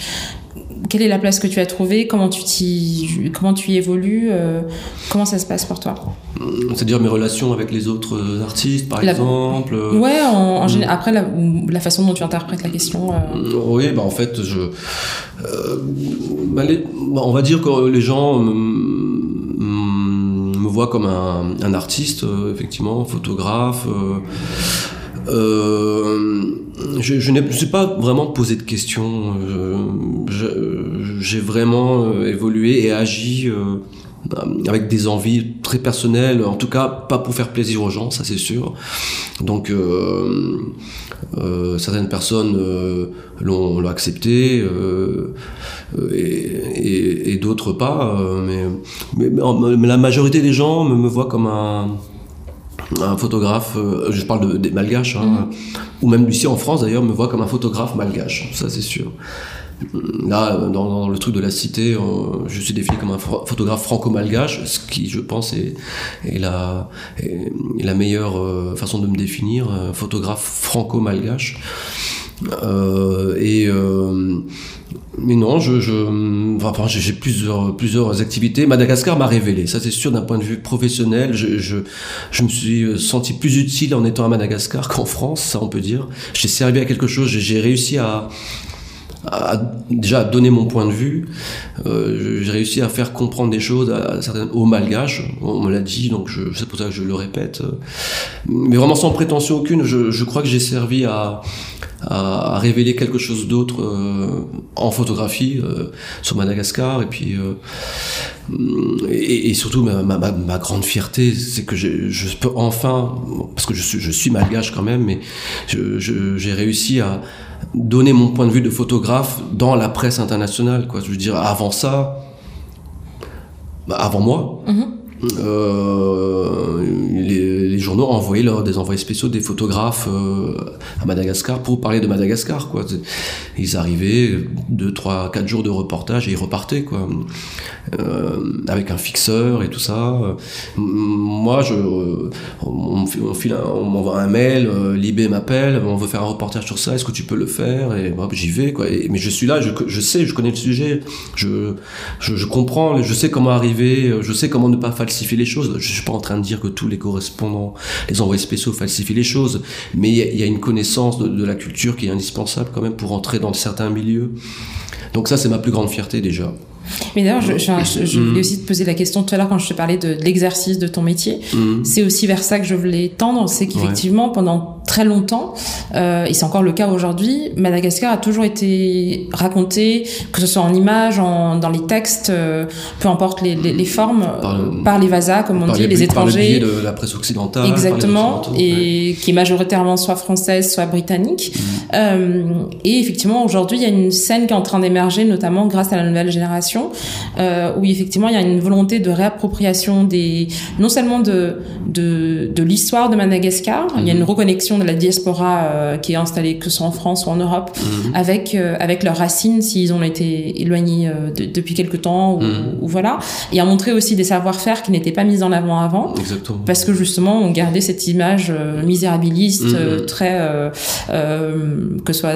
S1: quelle est la place que tu as trouvée? Comment tu y, comment tu y évolues? Euh, Comment ça se passe pour toi?
S2: C'est-à-dire mes relations avec les autres artistes, par
S1: la...
S2: exemple.
S1: Ouais, en, en mmh. après la, la, façon dont tu interprètes la question. Euh...
S2: Oui, bah en fait, je, euh, bah les, bah on va dire que les gens comme un, artiste, euh, effectivement, photographe. Euh, je, je suis pas vraiment posé de questions. J'ai vraiment euh, évolué et agi euh, avec des envies très personnelles, en tout cas pas pour faire plaisir aux gens, ça c'est sûr. Donc euh, euh, certaines personnes euh, l'ont accepté et, et, et d'autres pas, mais, mais, mais, la majorité des gens me, me voient comme un un photographe, euh, je parle de, des malgaches, hein, mmh. ou même ici en France d'ailleurs, me voit comme un photographe malgache, ça c'est sûr. Là, dans, le truc de la cité, euh, je suis défini comme un photographe franco-malgache, ce qui, je pense, est, la, meilleure euh, façon de me définir, photographe franco-malgache. Euh, et mais non, je, j'ai plusieurs plusieurs activités. Madagascar m'a révélé, ça c'est sûr d'un point de vue professionnel. Je, je, je me suis senti plus utile en étant à Madagascar qu'en France, ça on peut dire. J'ai servi à quelque chose, j'ai réussi à déjà à donner mon point de vue. Euh, j'ai réussi à faire comprendre des choses à, certaines, aux malgaches. On me l'a dit, donc c'est pour ça que je le répète. Mais vraiment sans prétention aucune, je, crois que j'ai servi à, révéler quelque chose d'autre euh, en photographie euh, sur Madagascar. Et puis, et, surtout, ma, grande fierté, c'est que je, peux enfin, parce que je suis malgache quand même, mais j'ai réussi à donner mon point de vue de photographe dans la presse internationale. Quoi. Je veux dire, avant ça, bah avant moi, -hmm. Euh, les, journaux envoyaient leur, des envoyés spéciaux des photographes euh, à Madagascar pour parler de Madagascar. Ils arrivaient, deux, trois, quatre jours de reportage et ils repartaient. Quoi. Euh, avec un fixeur et tout ça. Moi, je, on m'envoie un mail, Libé m'appelle, on veut faire un reportage sur ça, est-ce que tu peux le faire? Et j'y vais, quoi. mais je suis là, je, sais, je connais le sujet, je, je, je, comprends, je sais comment arriver, je sais comment ne pas falsifier les choses. Je suis pas en train de dire que tous les correspondants, les envoyés spéciaux falsifient les choses, mais il y, a une connaissance de la culture qui est indispensable quand même pour entrer dans certains milieux. Donc ça, c'est ma plus grande fierté déjà.
S1: Mais d'ailleurs, je, je, je, voulais mm. aussi te poser la question tout à l'heure quand je te parlais de, l'exercice de ton métier. Mm. C'est aussi vers ça que je voulais tendre, c'est qu'effectivement, pendant très longtemps, euh, et c'est encore le cas aujourd'hui, Madagascar a toujours été raconté, que ce soit en images, en, dans les textes, euh, peu importe les, les, les formes, par, les vasas, comme on dit, les, étrangers.
S2: Par le de la presse occidentale.
S1: Exactement, et qui est majoritairement soit française, soit britannique. Mm. Euh, et effectivement, aujourd'hui, il y a une scène qui est en train d'émerger, notamment grâce à la nouvelle génération euh, où effectivement il y a une volonté de réappropriation des, non seulement de, de, de l'histoire de Madagascar, il y a une mhm. reconnexion de la diaspora euh, qui est installée que ce soit en France ou en Europe, mhm. avec, euh, avec leurs racines s'ils ont été éloignés depuis quelque temps, mhm. ou, voilà, et à montrer aussi des savoir-faire qui n'étaient pas mis en avant avant,
S2: Exactement.
S1: parce que justement on gardait cette image misérabiliste, très, que ce soit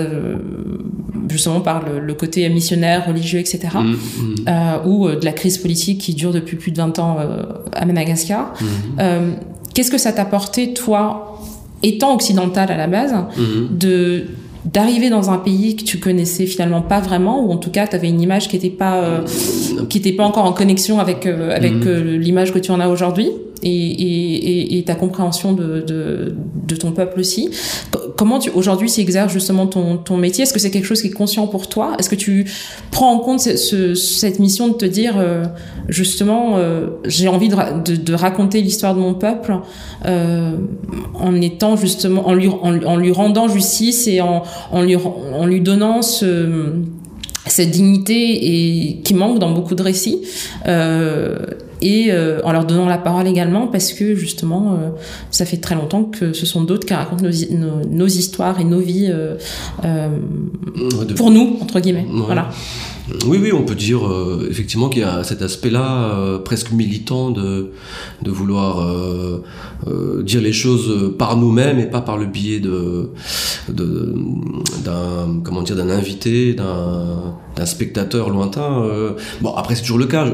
S1: justement par le, le, côté missionnaire, religieux, etc. Euh, ou euh, de la crise politique qui dure depuis plus de 20 ans euh, à Madagascar. Mhm. Qu'est-ce que ça t'a apporté, toi, étant occidental à la base, mhm. de d'arriver dans un pays que tu connaissais finalement pas vraiment ou en tout cas tu avais une image qui était pas qui était pas encore en connexion avec avec mhm. l'image que tu en as aujourd'hui? Et, ta compréhension de, ton peuple aussi. Comment tu aujourd'hui s'exerce justement ton, métier? Est-ce que c'est quelque chose qui est conscient pour toi? Est-ce que tu prends en compte ce, cette mission de te dire euh, justement euh, j'ai envie de, raconter l'histoire de mon peuple euh, en étant justement en lui, en, lui rendant justice et en, lui, donnant ce, cette dignité qui manque dans beaucoup de récits et euh, en leur donnant la parole également parce que justement euh, ça fait très longtemps que ce sont d'autres qui racontent nos, nos, histoires et nos vies euh, pour nous entre guillemets. Voilà.
S2: Oui, oui, on peut dire euh, effectivement qu'il y a cet aspect-là euh, presque militant de, de vouloir euh, dire les choses par nous-mêmes et pas par le biais de, d'un comment dire d'un invité, d'un, d'un spectateur lointain. bon, après c'est toujours le cas.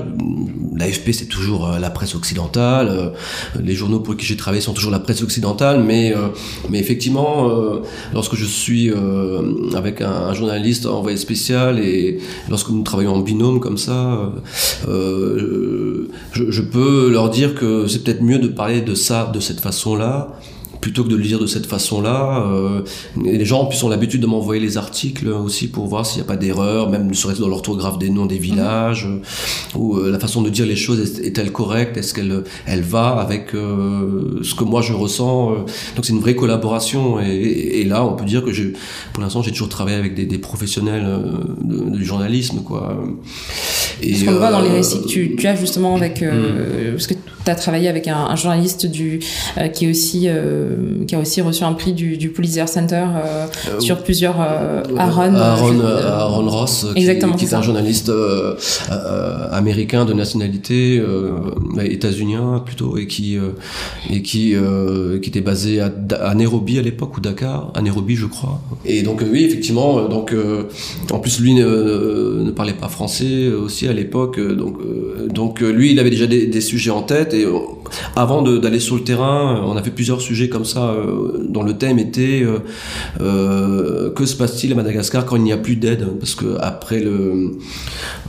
S2: L'AFP c'est toujours la presse occidentale. les journaux pour qui j'ai travaillé sont toujours la presse occidentale, mais mais effectivement, lorsque je suis avec un, journaliste envoyé spécial et lorsque nous travaillons en binôme comme ça, euh, je, peux leur dire que c'est peut-être mieux de parler de ça de cette façon-là plutôt que de le lire de cette façon-là. Euh, les gens en plus ont l'habitude de m'envoyer les articles aussi pour voir s'il n'y a pas d'erreur, même ne serait-ce dans l'orthographe des noms des villages, mhm. ou euh, la façon de dire les choses est-elle correcte, est-ce qu'elle elle va avec euh, ce que moi je ressens. Euh. donc c'est une vraie collaboration et, et, là on peut dire que pour l'instant j'ai toujours travaillé avec des, des professionnels du journalisme quoi.
S1: Et, ce qu'on voit dans les récits que tu, tu as justement avec, mm. parce que tu as travaillé avec un, un journaliste du qui est aussi qui a aussi reçu un prix du, du Pulitzer Center euh, euh, sur plusieurs euh, Aaron
S2: Aaron, Aaron Ross qui, Exactement, qui est, un journaliste américain de nationalité états-unien plutôt et qui et qui qui était basé à, à Nairobi à l'époque ou Dakar à Nairobi je crois. Et donc oui effectivement donc en plus lui ne, ne, parlait pas français aussi à l'époque donc donc lui il avait déjà des, des sujets en tête et avant d'aller sur le terrain on a fait plusieurs sujets comme ça euh, dont le thème était euh, euh, que se passe-t-il à Madagascar quand il n'y a plus d'aide Parce que après le,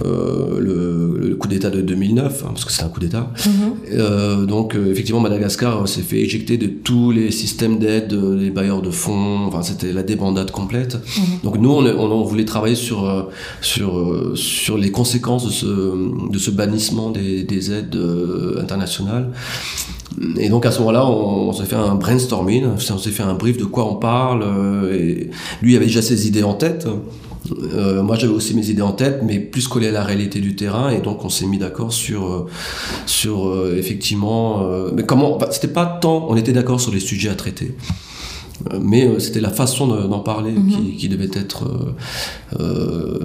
S2: le, coup d'État de 2009, hein, parce que c'est un coup d'État, mhm. donc effectivement Madagascar s'est fait éjecter de tous les systèmes d'aide, les bailleurs de fonds, enfin c'était la débandade complète. Mhm. Donc nous on, on, voulait travailler sur sur sur les conséquences de ce de ce bannissement des, des aides internationales. Et donc à ce moment-là, on, s'est fait un brainstorming, on s'est fait un brief de quoi on parle. Euh, et lui avait déjà ses idées en tête. Euh, moi j'avais aussi mes idées en tête, mais plus collées à la réalité du terrain, et donc on s'est mis d'accord sur euh, sur effectivement. mais comment C'était pas tant, on était d'accord sur les sujets à traiter. Mais c'était la façon d'en parler
S1: Mhm.
S2: qui, qui devait être euh, euh,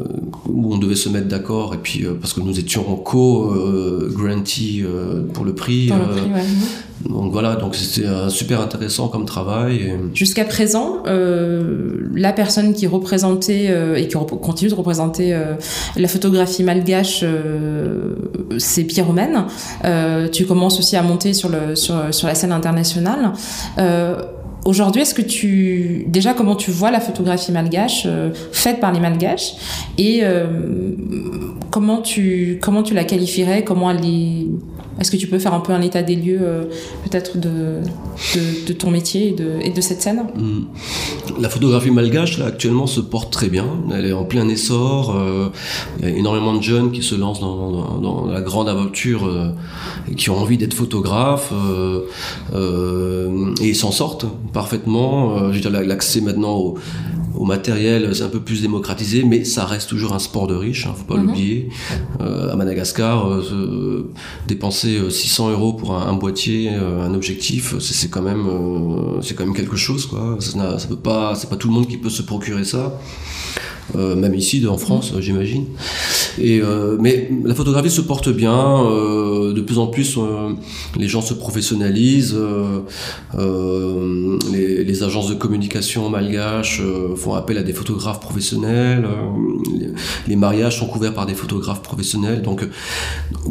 S2: où on devait se mettre d'accord et puis euh, parce que nous étions en co euh, grantee euh, pour le prix,
S1: Dans le
S2: euh,
S1: prix, ouais. Mhm.
S2: donc voilà donc c'était euh, super intéressant comme travail et-
S1: Jusqu'à présent, euh, la personne qui représentait euh, et qui continue de représenter euh, la photographie malgache, euh, c'est Pierre Romaine. Euh, tu commences aussi à monter sur, le, sur, sur la scène internationale. Aujourd'hui, est-ce que tu déjà comment tu vois la photographie malgache euh, faite par les malgaches et euh, comment tu comment tu la qualifierais Comment elle est Est-ce que tu peux faire un peu un état des lieux euh, peut-être de, de, ton métier et de, de cette scène?
S2: Hmm. La photographie malgache, là, actuellement, se porte très bien. Elle est en plein essor. euh, Il y a énormément de jeunes qui se lancent dans, la grande aventure euh, et qui ont envie d'être photographes. et ils s'en sortent parfaitement. La- l'accès maintenant au, au matériel, c'est un peu plus démocratisé, mais ça reste toujours un sport de riche, hein, faut pas
S1: Mhm.
S2: l'oublier. Euh, à Madagascar, euh, se- dépenser euh, 600 euros pour un, un boîtier, euh, un objectif, c'est quand même, euh, c'est quand même quelque chose, quoi. Ça, n'a- ça peut pas, c'est pas tout le monde qui peut se procurer ça. Euh, même ici, en France, euh, j'imagine. Et euh, mais la photographie se porte bien. euh, de plus en plus, les gens se professionnalisent. les, les agences de communication malgaches font appel à des photographes professionnels. les, les mariages sont couverts par des photographes professionnels. Donc,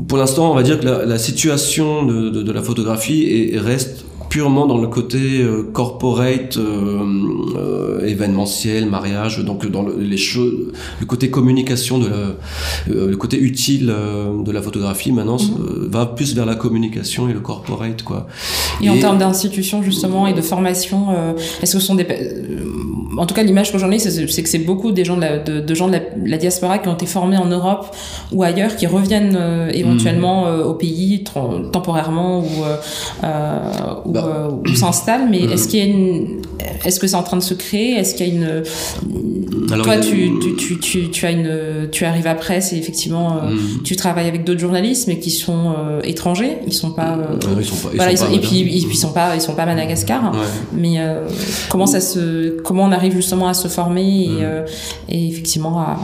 S2: pour l'instant, on va dire que la, la situation de, de, de la photographie est, reste purement dans le côté euh, corporate, euh, euh, événementiel, mariage, donc dans le, les choses, le côté communication de la, euh, le côté utile euh, de la photographie maintenant euh, va plus vers la communication et le corporate quoi.
S1: Et, en termes d'institutions justement et de formation, euh, est-ce que ce sont des, en tout cas l'image que j'en ai, c'est que c'est beaucoup des gens de la, de, de gens de la, la diaspora qui ont été formés en Europe ou ailleurs, qui reviennent euh, éventuellement euh, au pays temporairement ou euh, ou,
S2: Bah.
S1: ou s'installent. Mais
S2: Mhm.
S1: est-ce qu'il y a une, est-ce que c'est en train de se créer? Est-ce qu'il y a une,
S2: Alors,
S1: toi
S2: a-
S1: tu, tu, tu, tu, tu as une, tu arrives après, c'est effectivement, euh,
S2: Mm.
S1: tu travailles avec d'autres journalistes mais qui sont étrangers, ils sont pas
S2: Ah ils sont pas, ils
S1: voilà,
S2: sont
S1: ils
S2: pas
S1: sont- et puis
S2: modernes.
S1: et puis ils sont pas ils sont pas à Madagascar.
S2: Ouais.
S1: Mais comment ça se comment on arrive justement à se former et,
S2: Mm.
S1: euh, et effectivement à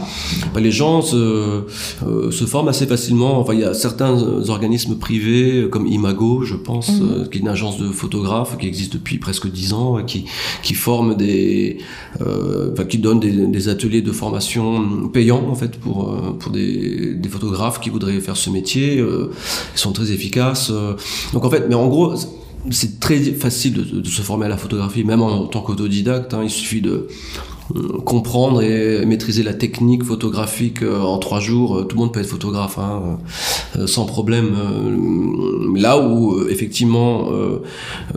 S2: Bah, les gens se, euh, se forment assez facilement. Enfin, il y a certains euh, organismes privés, comme Imago, je pense, euh, qui est une agence de photographes qui existe depuis presque dix ans, qui, qui forme des, enfin, qui donne des, des ateliers de formation payants en fait pour pour des, des photographes qui voudraient faire ce métier. ils sont très efficaces. Donc en fait, mais en gros. C'est très facile de, se former à la photographie, même en tant qu'autodidacte. hein. il suffit de, comprendre et maîtriser la technique photographique euh, en trois jours, euh, tout le monde peut être photographe hein, euh, sans problème. Euh, Là où euh, effectivement, euh,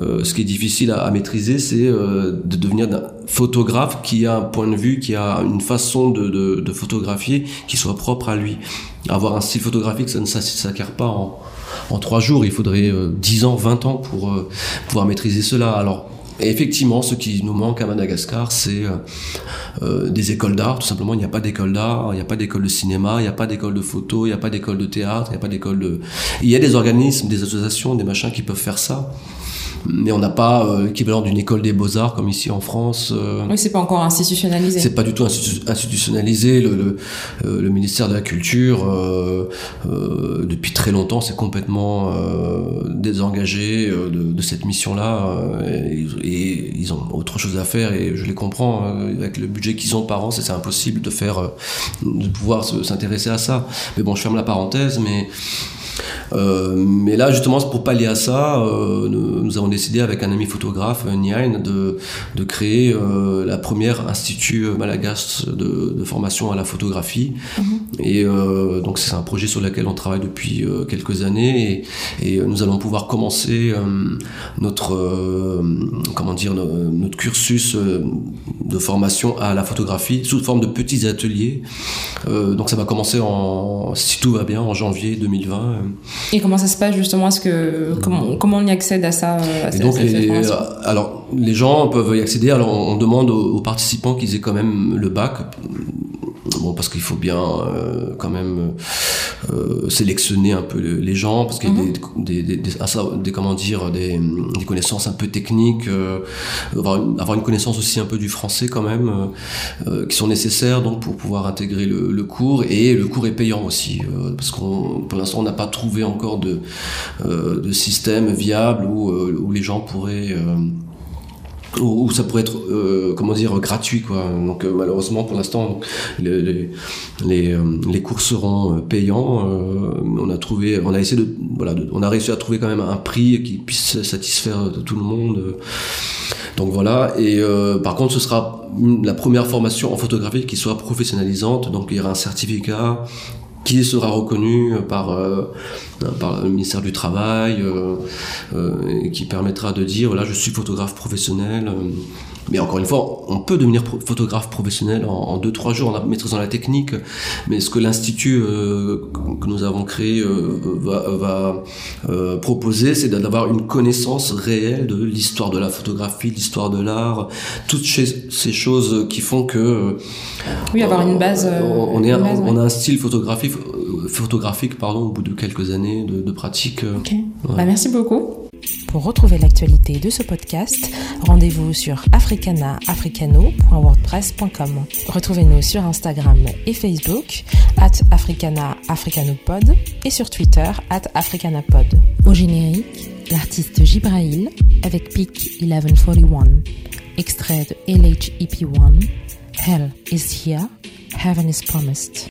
S2: euh, ce qui est difficile à, maîtriser, c'est euh, de devenir photographe qui a un point de vue, qui a une façon de, photographier qui soit propre à lui. Avoir un style photographique, ça ne s'acquiert pas en, trois jours. Il faudrait euh, 10 ans, 20 ans pour euh, pouvoir maîtriser cela. Alors et effectivement, ce qui nous manque à Madagascar, c'est euh, euh, des écoles d'art. Tout simplement, il n'y a pas d'école d'art, il n'y a pas d'école de cinéma, il n'y a pas d'école de photo, il n'y a pas d'école de théâtre, il n'y a pas d'école de... Il y a des organismes, des associations, des machins qui peuvent faire ça. Mais on n'a pas euh, l'équivalent d'une école des beaux-arts comme ici en France. euh,
S1: oui c'est pas encore institutionnalisé.
S2: c'est pas du tout institu- institutionnalisé. Le, le, euh, le ministère de la Culture, euh, euh, depuis très longtemps, s'est complètement euh, désengagé euh, de, de cette mission-là. euh, et, et ils ont autre chose à faire. Et je les comprends. euh, avec le budget qu'ils ont par an, c'est impossible de faire, euh, de pouvoir se- s'intéresser à ça. Mais bon, je ferme la parenthèse. Mais euh, mais là, justement, pour pallier à ça, euh, nous, nous avons décidé avec un ami photographe, Niain, de, de créer euh, la première institut malagasy de, de formation à la photographie. Et euh, donc, c'est un projet sur lequel on travaille depuis quelques années. Et, et nous allons pouvoir commencer notre, comment dire, no- notre cursus de formation à la photographie sous forme de petits ateliers. Donc, ça va commencer en, si tout va bien, en janvier 2020. Euh,
S1: Et comment ça se passe justement Est-ce que comment comment on y accède à ça euh, à cette-
S2: donc,
S1: à cette
S2: les,
S1: formation?
S2: alors, les gens peuvent y accéder. Alors, on, on demande aux, aux participants qu'ils aient quand même le bac. Bon, parce qu'il faut bien quand même sélectionner un peu les gens, parce qu'il y a mhm. des, des, des, des, comment dire, des, connaissances un peu techniques, avoir une, avoir, une, connaissance aussi un peu du français quand même, qui sont nécessaires donc pour pouvoir intégrer le, le cours. Et le cours est payant aussi, parce qu'on pour l'instant on n'a pas trouvé encore de, de système viable où, où les gens pourraient où, ça pourrait être euh, comment dire gratuit quoi. Donc euh, malheureusement pour l'instant les, euh, cours seront payants on a trouvé on a essayé de voilà on a réussi à trouver quand même un prix qui puisse satisfaire tout le monde. Donc voilà. Et par contre ce sera la première formation en photographie qui soit professionnalisante. Donc il y aura un certificat qui sera reconnu par, euh, par le ministère du Travail, euh, euh, qui permettra de dire, voilà, je suis photographe professionnel, mais encore une fois, on peut devenir photographe professionnel en 2-3 jours en maîtrisant la technique, mais ce que l'Institut euh, que nous avons créé euh, va, va euh, proposer, c'est d'avoir une connaissance réelle de l'histoire de la photographie, l'histoire de l'art, toutes ces choses qui font que...
S1: oui, avoir une base...
S2: on, est, on a un style photographique, photographique pardon, au bout de quelques années de, de pratique.
S1: Ok, bah, merci beaucoup. Pour retrouver l'actualité de ce podcast, rendez-vous sur africanaafricano.wordpress.com. Retrouvez-nous sur Instagram et Facebook, at africana africanopod, et sur Twitter, at africanapod. Au générique, l'artiste Gibrail avec Peak 1141, extrait de LHEP1, Hell is here, Heaven is promised.